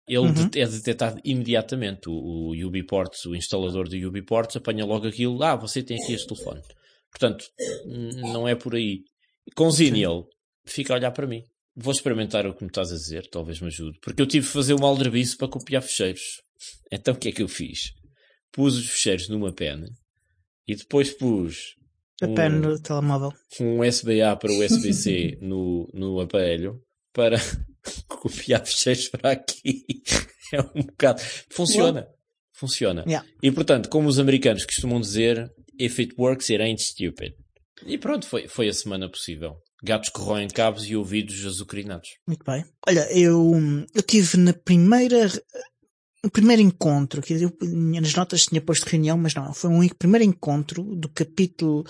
ele uhum. é detectado imediatamente. O, o UbiPorts, o instalador de UbiPorts, apanha logo aquilo. Ah, você tem aqui este telefone. Portanto, não é por aí. Com Ziniel, fica a olhar para mim. Vou experimentar o que me estás a dizer, talvez me ajude. Porque eu tive de fazer um aldrabiço para copiar fecheiros. Então o que é que eu fiz? Pus os fecheiros numa pena e depois pus A pen no telemóvel. um USB-A para USB-C no, no aparelho para copiar fecheiros para aqui. É um bocado. Funciona. Funciona. Yeah. E portanto, como os americanos costumam dizer, if it works, it ain't stupid. E pronto, foi, foi a semana possível. Gatos que roem cabos e ouvidos azucrinados. Muito bem. Olha, eu, eu tive na primeira. No primeiro encontro, que eu nas notas tinha posto reunião, mas não, foi um primeiro encontro do capítulo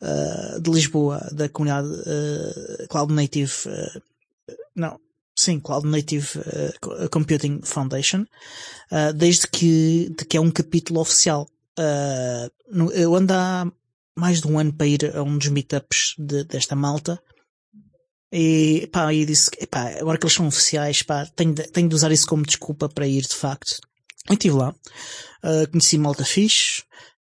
uh, de Lisboa da comunidade uh, Cloud Native, uh, não, sim, Cloud Native Computing Foundation, desde que, de que é um capítulo oficial. No, eu ando há mais de um ano para ir a um dos meetups de, desta malta. E, pá, e disse, pá, agora que eles são oficiais, pá, tenho de, tenho de usar isso como desculpa para ir de facto. E estive lá. Uh, conheci malta fixe,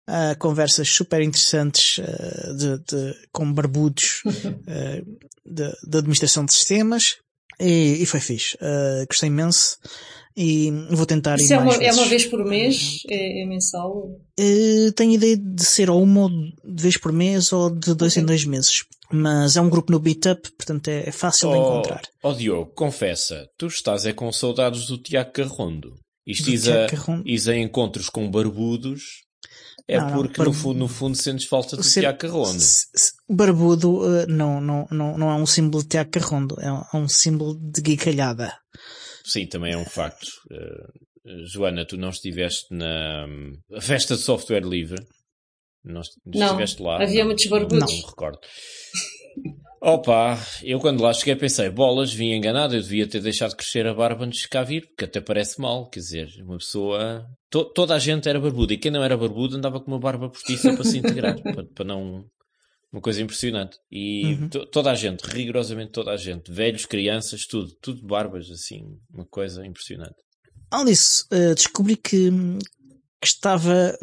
uh, conversas super interessantes uh, de, de, com barbudos de, de, administração de sistemas. E, e foi fixe. gostei imenso. E vou tentar Isso ir é mais uma, é vezes. uma vez por mês? É, é mensal? Uh, tenho ideia de ser ou uma ou de vez por mês ou de dois Ok. em dois meses. Mas é um grupo no Meetup, portanto é, é fácil de encontrar. Ó Diogo, confessa, tu estás é com saudades do Tiago Carrondo. Isto is a, Carrondo? is a encontros com barbudos. É Não, não, porque no, fundo, no fundo sentes falta do Ser- Tiago Carrondo. Barbudo uh, não, não, não, não é um símbolo de Tiago Carrondo, é um, é um símbolo de guicalhada. Sim, também é um facto. Eh, Joana, tu não estiveste na hum, festa de software livre? Não, est- Não, estiveste lá? havia Não, muitos não- barbudos. Não, me recordo. Opa, eu quando lá cheguei pensei, bolas, vim enganado, eu devia ter deixado crescer a barba antes de cá vir, porque até parece mal, quer dizer, uma pessoa... to- toda a gente era barbuda, e quem não era barbudo andava com uma barba postiça para se integrar, para, para não... Uma coisa impressionante. E Uhum. to- toda a gente, rigorosamente toda a gente, velhos, crianças, tudo, tudo barbas, assim, uma coisa impressionante. Além disso, uh, descobri que, que estava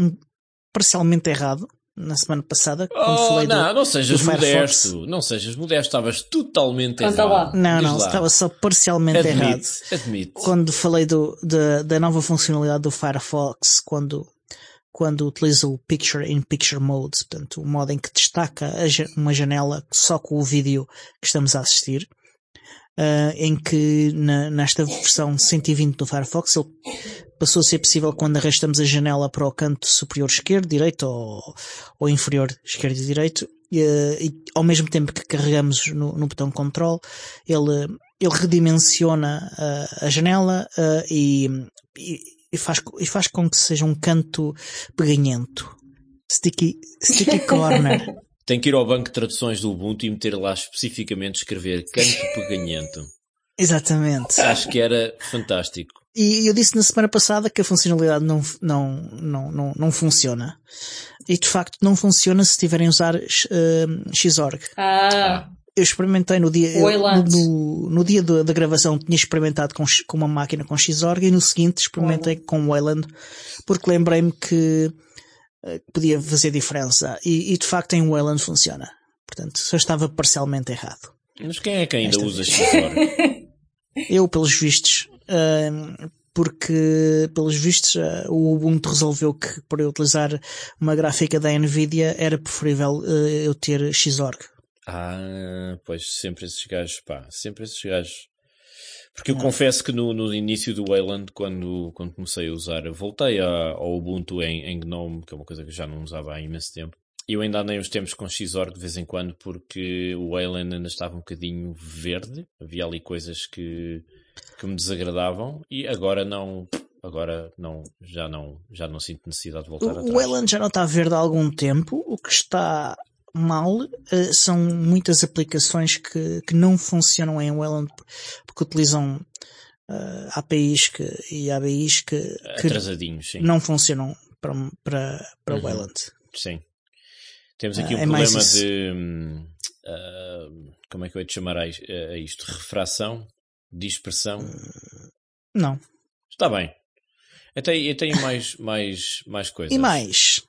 parcialmente errado na semana passada, quando Oh, falei do, não, não sejas modesto. Não sejas modesto. Estavas totalmente Conta errado. lá. Não, Diz não, lá. estava só parcialmente errado. Admite, admite. Quando falei do, da, da nova funcionalidade do Firefox, quando, quando utiliza o Picture in Picture Mode, portanto, o modo em que destaca uma janela só com o vídeo que estamos a assistir, ah, em que na- nesta versão 120 do Firefox ele passou a ser possível quando arrastamos a janela para o canto superior esquerdo, direito ou, ou inferior esquerdo e direito, e, e ao mesmo tempo que carregamos no, no botão control, ele, ele redimensiona ah, a janela ah, e, e, e faz, e faz com que seja um canto peganhento. Sticky, sticky corner. Tem que ir ao banco de traduções do Ubuntu e meter lá especificamente escrever canto peganhento. Exatamente. Acho que era fantástico. E eu disse na semana passada que a funcionalidade não, não, não, não, não funciona. E de facto não funciona se estiverem a usar eh, Xorg. Ah, Eu experimentei no dia, O Wayland. no, no dia da, gravação tinha experimentado com, com uma máquina com Xorg e no seguinte experimentei com o Wayland porque lembrei-me que eh, podia fazer diferença. E, e de facto em Wayland funciona. Portanto, só estava parcialmente errado. Mas quem é que ainda Esta usa Xor? Eu, pelos vistos, ahm, porque, pelos vistos, ah, o Ubuntu resolveu que para eu utilizar uma gráfica da Nvidia era preferível ah, eu ter Xorg. Ah, pois sempre esses gajos, pá, sempre esses gajos. Porque eu confesso que no, no início do Wayland, quando, quando comecei a usar, voltei a- ao Ubuntu em, em GNOME, que é uma coisa que já não usava há imenso tempo. Eu ainda andei uns tempos com Xorg de vez em quando, porque o Wayland ainda estava um bocadinho verde. Havia ali coisas que, que me desagradavam. E agora não, agora não, já não, já não sinto necessidade de voltar atrás. O Wayland já não está verde há algum tempo. O que está mal ah, são muitas aplicações que, que não funcionam em Wayland porque utilizam ah, APIs que, e ABIs que, que não funcionam para, para, para Uhum. Wayland. Sim. Temos aqui Ah, um é problema de. hum, como é que eu ia te chamar a a isto? Refração? Dispersão? Não. Está bem. Eu tenho, eu tenho mais, mais, mais coisas. E mais,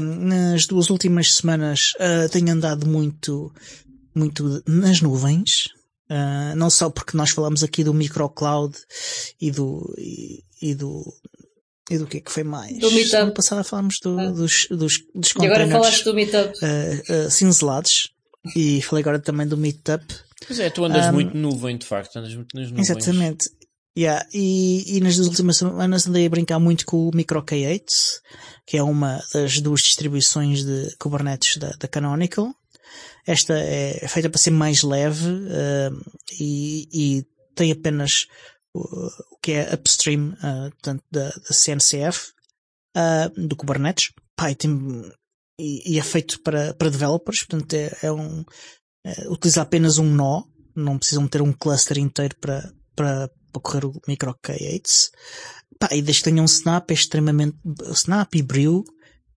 nas duas últimas semanas ah, tenho andado muito, muito nas nuvens. Ah, não só porque nós falamos aqui do microcloud e do, e, e do, E do que é que foi mais? Do Meetup. Semana passada falámos do, Ah. dos, dos, dos E agora falaste do Meetup. uh, uh, cinzelados. E falei agora também do Meetup. Pois é, tu andas Um, muito nuvem, de facto, andas muito nas nuvens. Exatamente. Yeah. E, e nas duas últimas semanas andei a brincar muito com o Micro K8, que é uma das duas distribuições de Kubernetes da, da Canonical. Esta é feita para ser mais leve uh, e, e tem apenas o, o que é upstream uh, portanto, da, da CNCF uh, do Kubernetes. Tem, e, e é feito para, para developers, portanto é, é um é, utiliza apenas um nó, não precisam ter um cluster inteiro para, para, para correr o micro K8. Pá, e desde que tenha um Snap é extremamente, Snap e Brew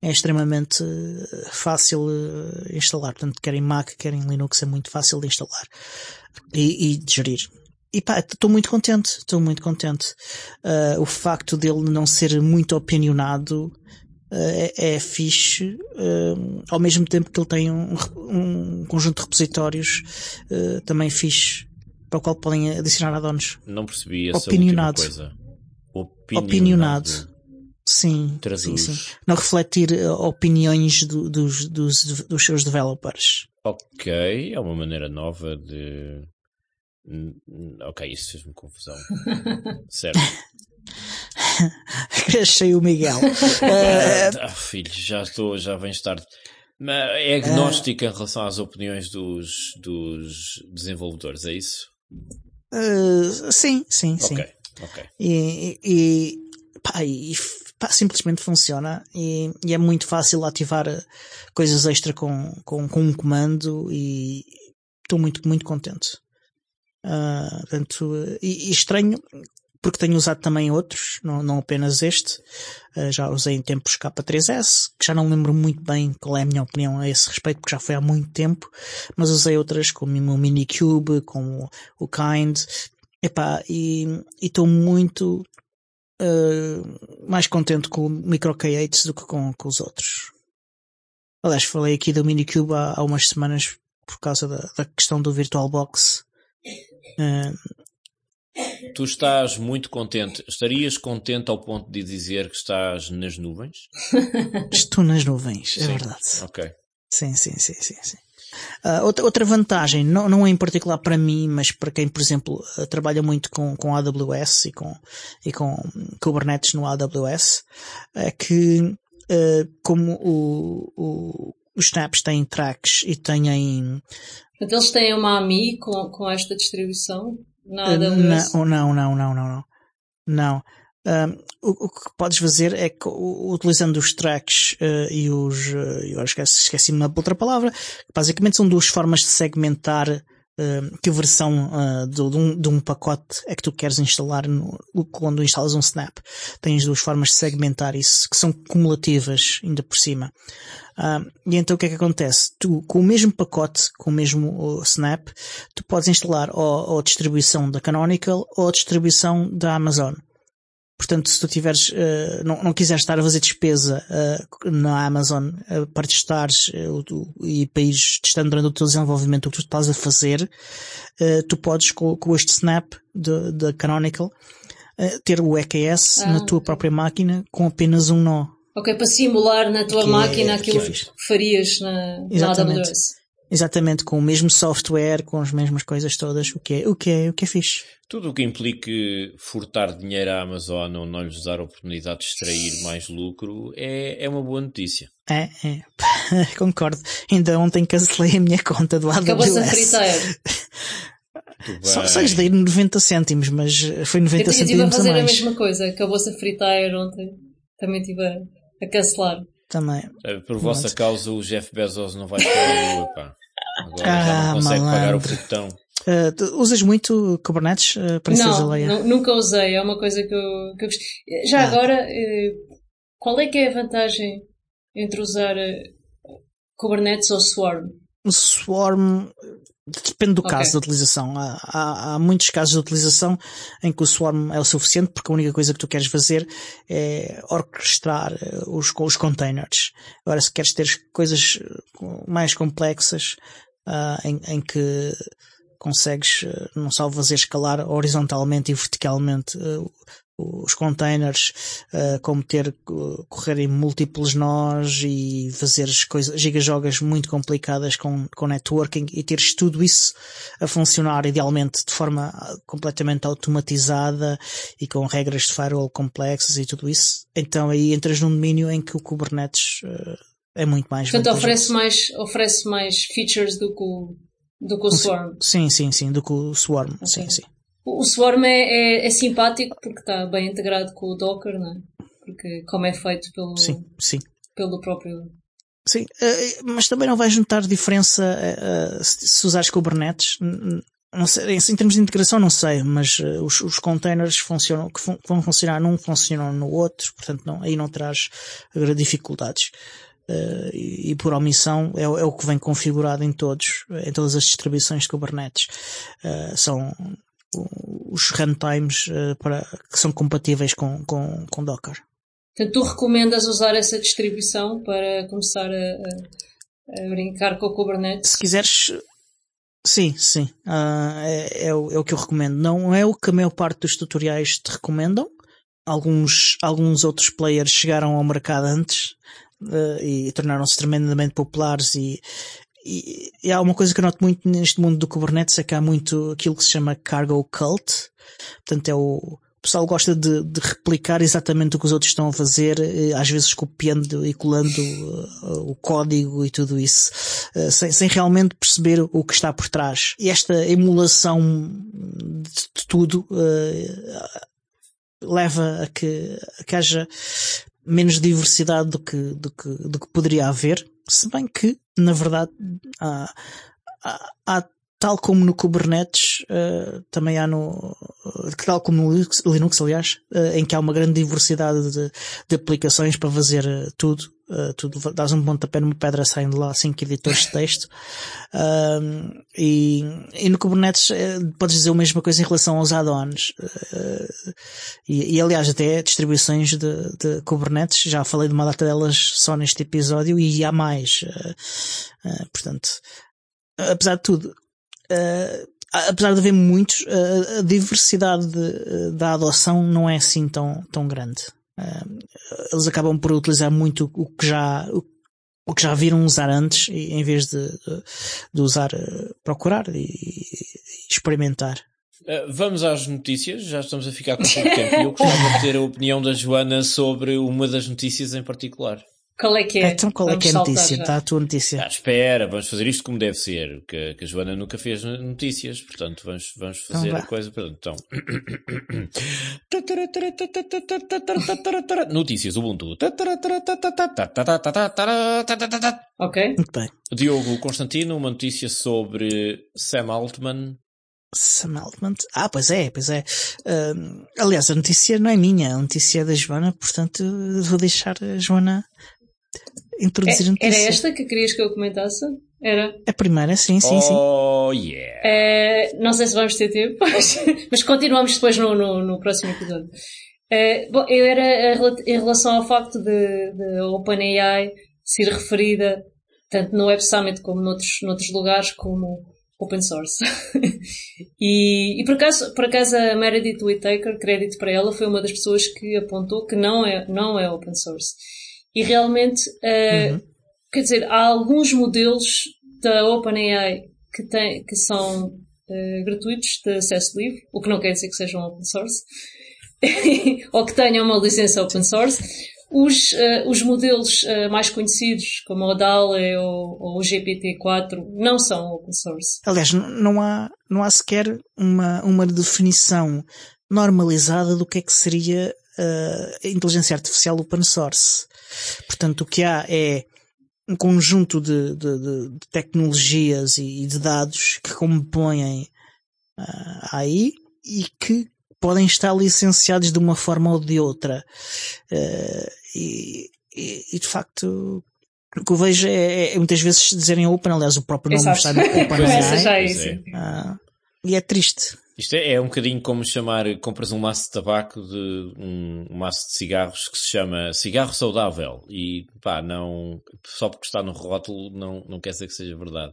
é extremamente uh, fácil uh, instalar. Portanto, quer em Mac, quer em Linux, é muito fácil de instalar e, e de gerir. E pá, estou muito contente, estou muito contente. Uh, o facto dele não ser muito opinionado é, é fixe, ao mesmo tempo que ele tem um, um conjunto de repositórios uh, também fixe, para o qual podem adicionar add-ons. Não percebi essa Opinionado. coisa. Opinionado. Opinionado. Sim, sim, Traduz. sim. Não refletir uh, opiniões do- dos, dos, dos seus developers. Ok, é uma maneira nova de. Hum, Ok, isso fez-me confusão. certo. Achei o Miguel. Uh, Ah, filho, já estou, já vens tarde. Mas é agnóstico em relação às opiniões dos, dos desenvolvedores, é isso? Uh, sim, sim, sim. Ok, ok. E, e, pá, e pá, simplesmente funciona e, e é muito fácil ativar eh, coisas extra com, com, com um comando e estou muito, muito contente. Ah, portanto, e, e estranho porque tenho usado também outros, não, não apenas este. Ah, já usei em tempos K3S, que já não lembro muito bem qual é a minha opinião a esse respeito, porque já foi há muito tempo, mas usei outras como o Minikube, como o Kind, Epá, e estou muito uh, mais contente com o Micro K8 do que com, com os outros. Aliás, falei aqui do Minikube há, há umas semanas por causa da, da questão do VirtualBox. Uh, Tu estás muito contente. Estarias contente ao ponto de dizer que estás nas nuvens? estou nas nuvens, é Sim. verdade. Ok. Sim, sim, sim, sim, sim. Ah, outra, outra vantagem, não, não é em particular para mim, mas para quem, por exemplo, ah, trabalha muito com, com AWS e com, e com Kubernetes no AWS, é que ah, como o, o, os snaps têm tracks e têm Portanto, eles têm uma AMI com, com esta distribuição AWS. Não, não, não, não, não, não. Não. Um, o, o que podes fazer é que utilizando os tracks uh, e os, uh, eu esqueci, esqueci-me da outra palavra, que basicamente são duas formas de segmentar uh, que versão uh, do- de, um, de um pacote é que tu queres instalar no, quando instalas um Snap. Tens duas formas de segmentar isso, que são cumulativas ainda por cima. Ah, e então o que é que acontece? Tu, com o mesmo pacote, com o mesmo uh, Snap, tu podes instalar ou, ou a distribuição da Canonical ou a distribuição da Amazon. Portanto, se tu tiveres, eh, não, não quiseres estar a fazer despesa eh, na Amazon eh, para testares e para ires testando durante o teu desenvolvimento o que tu estás a fazer, tu podes com, com este Snap da Canonical ter o EKS Ah, na tua própria máquina com apenas um nó. Ok, para simular na tua Que é- máquina que aquilo é que, farias na, na Exatamente. AWS. Exatamente, com o mesmo software, com as mesmas coisas todas, o que é, o que é, o que é fixe. Tudo o que implique furtar dinheiro à Amazon ou não lhes dar a oportunidade de extrair mais lucro é, é uma boa notícia. É, é. Concordo. Ainda ontem cancelei a minha conta do Acabou-se a AWS. Muito Só, só lhes dei 90 cêntimos, mas foi 90 Eu, eu estive a cêntimos a fazer a mais. mesma coisa. Acabou-se a fritar ontem. Também estive a, a cancelar. Também. Eh, Por vossa Pronto. causa, o Jeff Bezos não vai ficar na lua, pá. Agora já Ah, não consegue pagar o malandro. portão. Uh, usas muito Kubernetes, uh, Princesa não, Leia? nu- nunca usei. É uma coisa que eu, que eu gosto. Já Ah. agora, eh, qual é que é a vantagem entre usar Kubernetes ou Swarm? Swarm depende do Ok. caso de utilização. Há, há, há muitos casos de utilização em que o Swarm é o suficiente porque a única coisa que tu queres fazer é orquestrar eh, os, os containers. Agora, se queres ter coisas eh, mais complexas, ah, em, em que consegues uh, não só fazer escalar horizontalmente e verticalmente uh, os containers, uh, como ter uh, correr em múltiplos nós e fazer coisas, gigajogas muito complicadas com, com networking e teres tudo isso a funcionar idealmente de forma completamente automatizada e com regras de firewall complexas e tudo isso. Então aí entras num domínio em que o Kubernetes é muito mais Portanto, oferece mais, oferece mais features do que o, do que o Swarm. Sim, sim, sim, do que o Swarm. Okay. Sim, sim. O Swarm é, é, é, simpático porque está bem integrado com o Docker, não é? Porque como é feito pelo, sim, sim. pelo próprio. Sim, eh, mas também não vais notar diferença eh, eh, se usares Kubernetes. Não sei, em termos de integração não sei, mas os, os containers funcionam, que vão funcionar num funcionam no outro, portanto não, aí não traz dificuldades. E, e, por omissão é, é, o que vem configurado em todos, em todas as distribuições de Kubernetes. São os runtimes uh, para, que são compatíveis com, com, com Docker. Portanto, tu recomendas usar essa distribuição para começar a, a, a brincar com o Kubernetes? Se quiseres, sim, sim. Uh, é, é, o, é o que eu recomendo. Não é o que a maior parte dos tutoriais te recomendam. Alguns, alguns outros players chegaram ao mercado antes uh, e tornaram-se tremendamente populares e, e, há uma coisa que eu noto muito neste mundo do Kubernetes é que há muito aquilo que se chama cargo cult. Portanto, é o, o pessoal gosta de, de, replicar exatamente o que os outros estão a fazer, eh, às vezes copiando e colando uh, o código e tudo isso, uh, sem, sem, realmente perceber o que está por trás. E esta emulação de, de tudo uh, leva a que, a que haja menos diversidade do que, do que, do que poderia haver se bem que, na verdade, há, há, há tal como no Kubernetes, uh, também há no, tal como no Linux, Linux aliás, uh, em que há uma grande diversidade de, de aplicações para fazer uh, tudo. Tudo, dás um pontapé numa pedra saindo lá cinco editores de texto. e, e no Kubernetes podes dizer a mesma coisa em relação aos add-ons. E, e, aliás, até distribuições de, de, Kubernetes, já falei de uma data delas só neste episódio e há mais. portanto, apesar de tudo, uh, apesar de haver muitos, uh, a diversidade de, da adoção não é assim tão, tão grande. Uh, eles acabam por utilizar muito o que já, o, que já viram usar antes, em vez de, de, usar, procurar e, e experimentar. Vamos às notícias, já estamos a ficar com pouco tempo eu gostava de ter a opinião da Joana sobre uma das notícias em particular. Qual é que é? Então qual é que é a notícia? Está a tua notícia. Ah, espera, vamos fazer isto como deve ser, que, que a Joana nunca fez notícias, portanto vamos, vamos fazer então, a coisa. Então. notícias Ubuntu. Ok. Muito bem. Diogo Constantino, uma notícia sobre Sam Altman. Sam Altman. Ah, pois é, pois é. Uh, aliás, a notícia não é minha, a notícia é da Joana, portanto vou deixar a Joana introduzir é, notícia. Era esta que querias que eu comentasse? Era? A primeira, sim, sim, sim. Oh, yeah. É, não sei se vamos ter tempo, mas continuamos depois no, no, no próximo episódio. É, bom, eu era em relação ao facto de, de OpenAI ser referida tanto no Web Summit como noutros, noutros lugares como open source. e, e por, acaso, por acaso a Meredith Whittaker, crédito para ela, foi uma das pessoas que apontou que não é, não é open source. E realmente, uh, uhum. quer dizer, há alguns modelos da OpenAI que, tem, que são uh, gratuitos de acesso livre, o que não quer dizer que sejam open source, ou que tenham uma licença open source. Os, uh, os modelos uh, mais conhecidos, como o DALE ou, ou, o GPT-4, não são open source. Aliás, não há, não há sequer uma, uma definição normalizada do que é que seria uh, a inteligência artificial open source. Portanto, o que há é um conjunto de, de, de tecnologias e de dados que compõem uh, aí e que podem estar licenciados de uma forma ou de outra. Uh, e, e, e, de facto, o que eu vejo é, é, muitas vezes dizerem open, aliás, o próprio nome Exato. está no OpenAI. uh, e é triste. Isto é, é, um bocadinho como chamar, compras um maço de tabaco de um, um, maço de cigarros que se chama cigarro saudável e pá, não, só porque está no rótulo não, não quer dizer que seja verdade.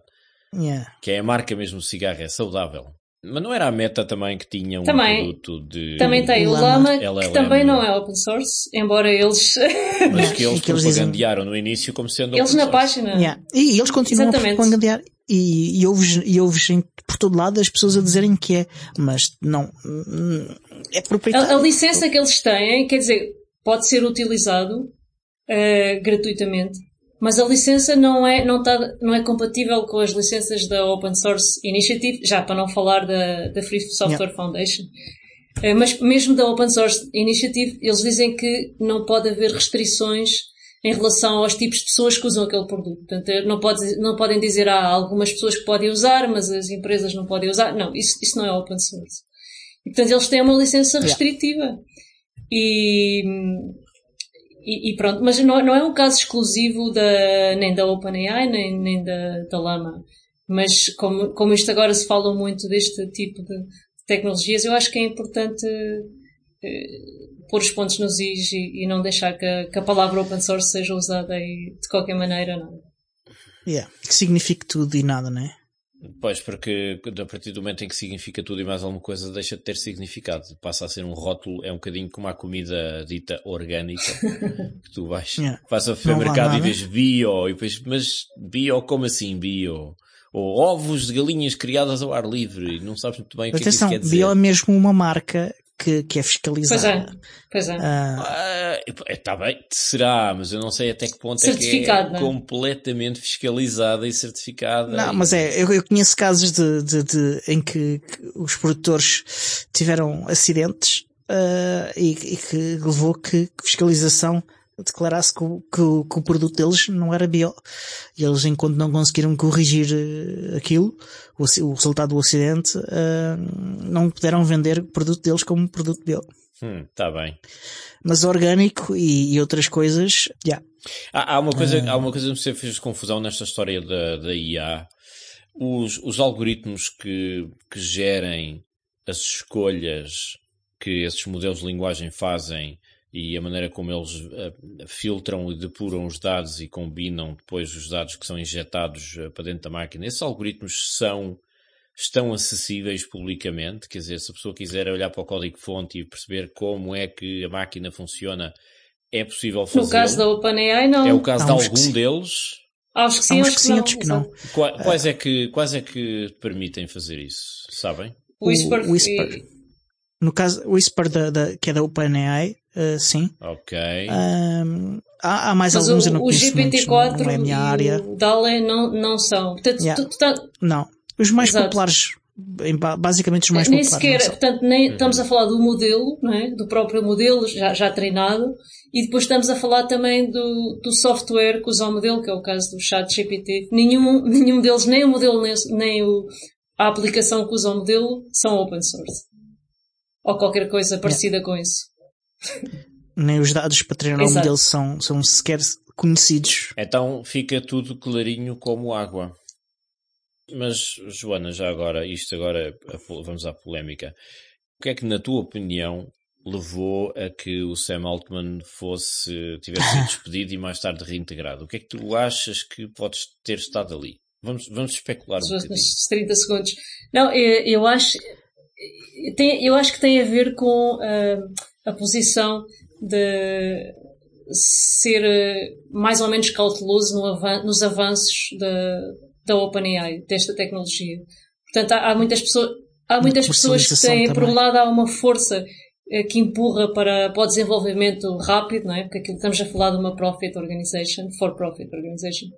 Yeah. Que é a marca mesmo do cigarro, é saudável. Mas não era a Meta também que tinha um Também. produto de. Também tem o Lama. Lama, que LLM. também não é open source, embora eles, Mas que eles propagandearam no início como sendo eles open na source. página. Yeah. E, e eles continuam Exatamente. a propagandear. E, e ouves, e ouves em- por todo lado as pessoas a dizerem que é, mas não, é A, proprietário. a licença que eles têm, quer dizer, pode ser utilizado eh, gratuitamente, mas a licença não é, não, tá, não é compatível com as licenças da Open Source Initiative, já para não falar da, da Free Software Foundation. Eh, mas mesmo da Open Source Initiative, eles dizem que não pode haver restrições em relação aos tipos de pessoas que usam aquele produto. Portanto, não, pode, não podem dizer há algumas pessoas que podem usar, mas as empresas não podem usar. Não, isso, isso não é open source. E, portanto, eles têm uma licença restritiva. E, e, e pronto, mas não, não é um caso exclusivo da, nem da OpenAI, nem, nem da, da Lama. Mas como, como isto agora se fala muito deste tipo de tecnologias, eu acho que é importante pôr os pontos nos is e, e não deixar que a, que a palavra open source seja usada aí de qualquer maneira, não. Yeah. Que signifique tudo e nada, né? Pois, porque a partir do momento em que significa tudo e mais alguma coisa, deixa de ter significado. Passa a ser um rótulo, é um bocadinho como a comida dita orgânica, que tu vais, Yeah. vais ao Não supermercado e vês bio, e depois, mas bio, como assim bio? Ou ovos de galinhas criadas ao ar livre, e não sabes muito bem o que Atenção, é que isso quer dizer. Bio é mesmo uma marca que, que é Pois é, fiscalizada. pois é. Ah, Está bem, será, mas eu não sei até que ponto é que é não é? completamente fiscalizada e certificada. Não, e- mas é, eu, eu conheço casos de, de, de- em que, que os produtores tiveram acidentes ah, e, e que levou que, que fiscalização declarasse que, o- que, o- que o produto deles não era bio. E eles, enquanto não conseguiram corrigir eh, aquilo, o, o resultado do acidente, ah, não puderam vender o produto deles como produto bio. Hum, tá bem. Mas orgânico e, e outras coisas, já. Há, há uma coisa, Ah. há uma coisa que você fez confusão nesta história da, da IA. Os, os algoritmos que, que gerem as escolhas que esses modelos de linguagem fazem e a maneira como eles eh, filtram e depuram os dados e combinam depois os dados que são injetados eh, para dentro da máquina, esses algoritmos são estão acessíveis publicamente, quer dizer, se a pessoa quiser olhar para o código-fonte e perceber como é que a máquina funciona, é possível fazer. No caso da OpenAI, não. É o caso Há de algum deles. Acho que sim, acho que sim, não. outros que não. Quais é que, quais é que permitem fazer isso? Sabem? O Whisper, O Whisper. e- No caso, o Whisper da, da- que é da OpenAI, ah, sim. Ok. Há, há mais mas alguns, o, eu não o conheço muitos, GPT-4 não é a minha e área. o DALE não, não são. Portanto, Yeah. tu- tu tá- Não. Os mais Exato. populares, basicamente os mais nem populares. sequer, não são. portanto, nem estamos a falar do modelo, não é? do próprio modelo já, já treinado, e depois estamos a falar também do, do software que usa o modelo, que é o caso do chat GPT. Nenhum, nenhum deles, nem o modelo, nem, nem o, a aplicação que usa o modelo, são open source. Ou qualquer coisa parecida com isso. Nem os dados para treinar o Exato. modelo são, são sequer conhecidos. Então fica tudo clarinho como água. Mas, Joana, já agora, isto agora, po- vamos à polémica. O que é que, na tua opinião, levou a que o Sam Altman fosse, tivesse sido despedido e mais tarde reintegrado? O que é que tu achas que podes ter estado ali? Vamos, vamos especular um bocadinho. nos 30 segundos. Não, eu, eu acho, tem, eu acho que tem a ver com ah, a posição de ser eh, mais ou menos cauteloso no avan- nos avanços da, da OpenAI, desta tecnologia. Portanto, há, há muitas pessoas, há muitas pessoas que têm, por um também. lado, há uma força eh, que empurra para, para o desenvolvimento rápido, não é? Porque aquilo estamos a falar de uma profit organization, for profit organization.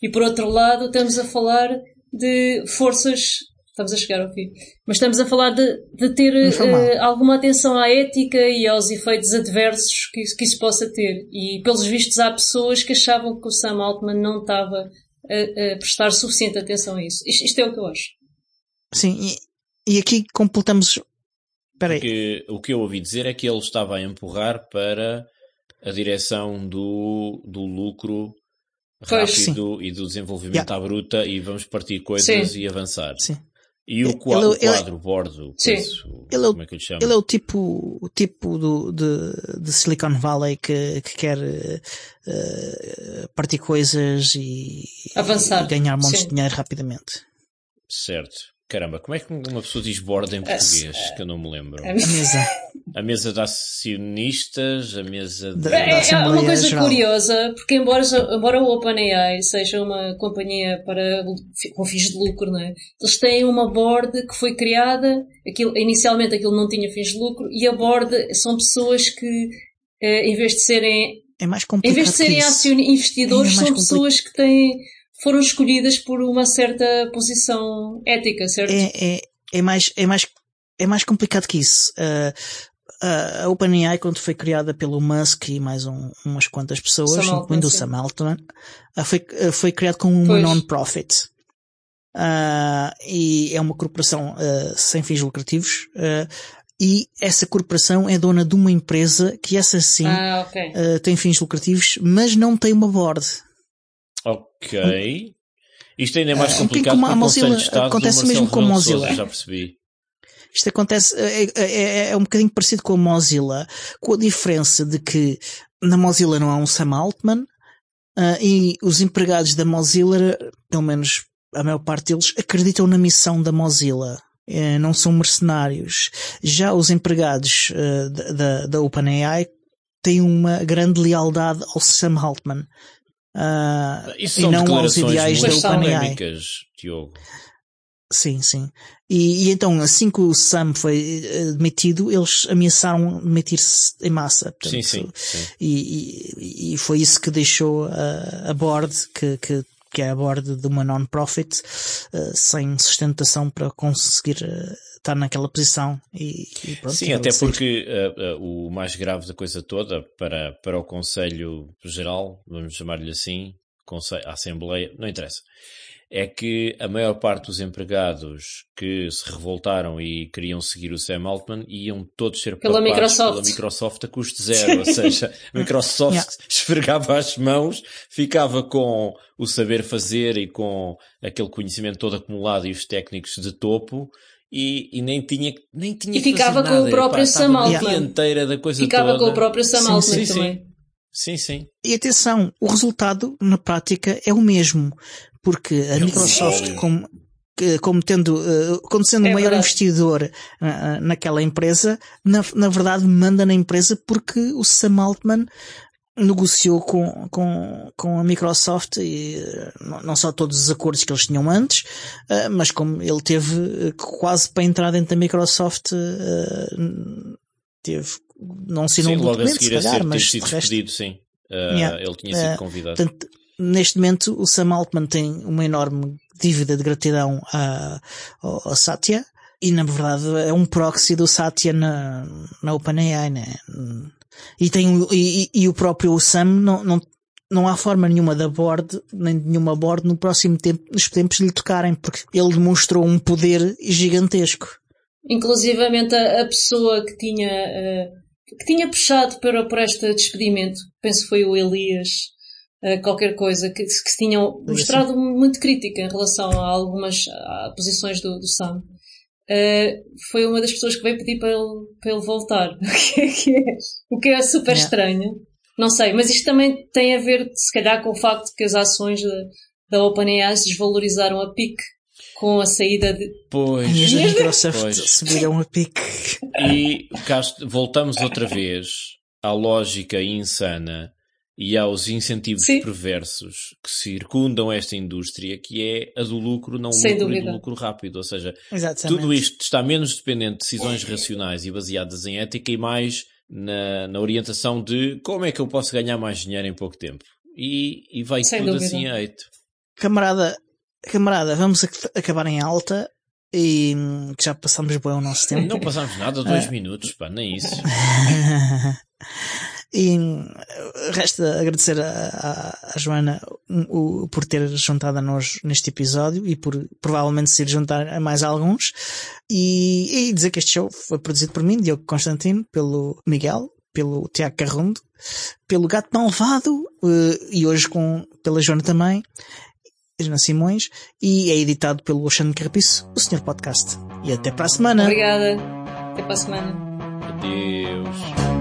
E por outro lado, estamos a falar de forças, estamos a chegar ao fim, mas estamos a falar de, de ter eh, alguma atenção à ética e aos efeitos adversos que, isso- que isso possa ter. E pelos vistos há pessoas que achavam que o Sam Altman não estava a, a prestar suficiente atenção a isso. Isto, isto é o que eu acho. Sim, e, e aqui completamos. Espera aí. Porque o que eu ouvi dizer é que ele estava a empurrar para a direção do, do lucro Pois, rápido e do desenvolvimento à bruta e vamos partir coisas Sim. e avançar. Sim. E o Ele- quadro, o ele- quadro bordo, Sim. coisa, o- Ele é o- como é que eu lhe chamo? Ele é o tipo, o tipo do, de, de Silicon Valley que, que quer eh, partir coisas e, Avançar, e ganhar montes sim. de dinheiro rapidamente. Certo. Caramba, como é que uma pessoa diz board em português? Que eu não me lembro. A mesa. A mesa de acionistas, a mesa de. Da- É, é uma coisa Geral. curiosa, porque embora, embora o OpenAI seja uma companhia para, com fins de lucro, não é? eles têm uma board que foi criada, aquilo, inicialmente aquilo não tinha fins de lucro, e a board são pessoas que, eh, em vez de serem, É mais em complicado vez de serem acioni- investidores, mais são pessoas que têm, foram escolhidas por uma certa posição ética, certo? é, é, é mais, é mais, é mais complicado que isso. Uh, a OpenAI, quando foi criada pelo Musk e mais um- umas quantas pessoas, Sam incluindo o. Sam Altman, foi, foi criado como uma non-profit. Uh, e é uma corporação uh, sem fins lucrativos. uh, e essa corporação é dona de uma empresa que essa sim Ah, ok. uh, tem fins lucrativos, mas não tem uma board. Ok. Isto ainda é mais Um complicado bocadinho como que a Mozilla, acontece mesmo com de Mozilla. Sousa, já percebi. Isto acontece, é, é- é um bocadinho parecido com a Mozilla, com a diferença de que na Mozilla não há um Sam Altman, ah, e os empregados da Mozilla, pelo menos a maior parte deles, acreditam na missão da Mozilla. Eh, não são mercenários. Já os empregados ah, da, da, OpenAI têm uma grande lealdade ao Sam Altman. ah, Isso e não aos ideais da. OpenAI. polémicas, Diogo. Sim, sim. E, e então, assim que o Sam foi eh, demitido, eles ameaçaram demitir-se em massa. Portanto, Sim, sim. sim. E, e, e foi isso que deixou a, a board, que, que, que é a board de uma non-profit, eh, sem sustentação para conseguir eh, estar naquela posição. E, pronto, Sim, até porque uh, uh, o mais grave da coisa toda para, para o Conselho Geral, vamos chamar-lhe assim, Conselho, a Assembleia, não interessa, é que a maior parte dos empregados que se revoltaram e queriam seguir o Sam Altman iam todos ser Pela Microsoft. pela Microsoft a custo zero, ou seja, a Microsoft Yeah. esfregava as mãos, ficava com o saber fazer e com aquele conhecimento todo acumulado e os técnicos de topo e, e nem tinha, nem tinha E que ficava fazer com o próprio Sam Altman. dianteira da coisa Ficava toda. com o próprio Sam Altman sim, sim. também. Sim, sim. E atenção, o resultado na prática é o mesmo, porque a É Microsoft, como, como tendo, eh, como sendo É o maior verdade. investidor ah, ah, naquela empresa, na, na verdade manda na empresa porque o Sam Altman negociou com, com, com a Microsoft e eh, não só todos os acordos que eles tinham antes, mas como ele teve eh, quase para entrar dentro da Microsoft, eh, teve, não assinou sim, um logo a documento, se seguir a ser calhar, ter mas sido resto- despedido, sim. Uh, Yeah. Ele tinha sido Uh, convidado. Portanto, neste momento o Sam Altman tem uma enorme dívida de gratidão a, ao, ao Satya e na verdade é um proxy do Satya na, na OpenAI, né? E tem e, e- o próprio Sam não, não, não há forma nenhuma da board, nem de nenhuma board no próximo tempo, nos tempos de lhe tocarem, porque ele demonstrou um poder gigantesco. Inclusivamente a, a pessoa que tinha, eh, que tinha puxado para, por este despedimento, penso foi o Elias, qualquer coisa, que, que se tinham mostrado muito crítica em relação a algumas a posições do, do Sam. Eh, foi uma das pessoas que veio pedir para ele, para ele voltar. O que é que é? O que é super Yeah. estranho. Não sei, mas isto também tem a ver, se calhar, com o facto de que as ações da, da OpenAI se desvalorizaram a pique com a saída de, Pois. E as Microsoft Pois. subiram a pique. E cá voltamos outra vez à lógica insana e aos incentivos Sim. perversos que circundam esta indústria, que é a do lucro, não Sem lucro e dúvida. do lucro rápido. Ou seja, Exatamente. tudo isto está menos dependente de decisões racionais e baseadas em ética e mais na, na orientação de como é que eu posso ganhar mais dinheiro em pouco tempo. E, e vai Sem tudo dúvida. assim a eito. Camarada, camarada, vamos ac- acabar em alta e hum, que já passamos bem o nosso tempo. Não passámos nada, Ah. dois minutos, pá, nem isso. e hum, resta agradecer a, a- a Joana hum, o- por ter juntado a nós neste episódio e por provavelmente se ir juntar a mais alguns. E, e dizer que este show foi produzido por mim, Diogo Constantino, pelo Miguel, pelo Tiago Carrundo, pelo Gato Malvado eh, e hoje com, pela Joana também. Joana Simões e é editado pelo Oxano Carrapiço, o Senhor Podcast. E até para a semana! Obrigada. Até para a semana. Adeus.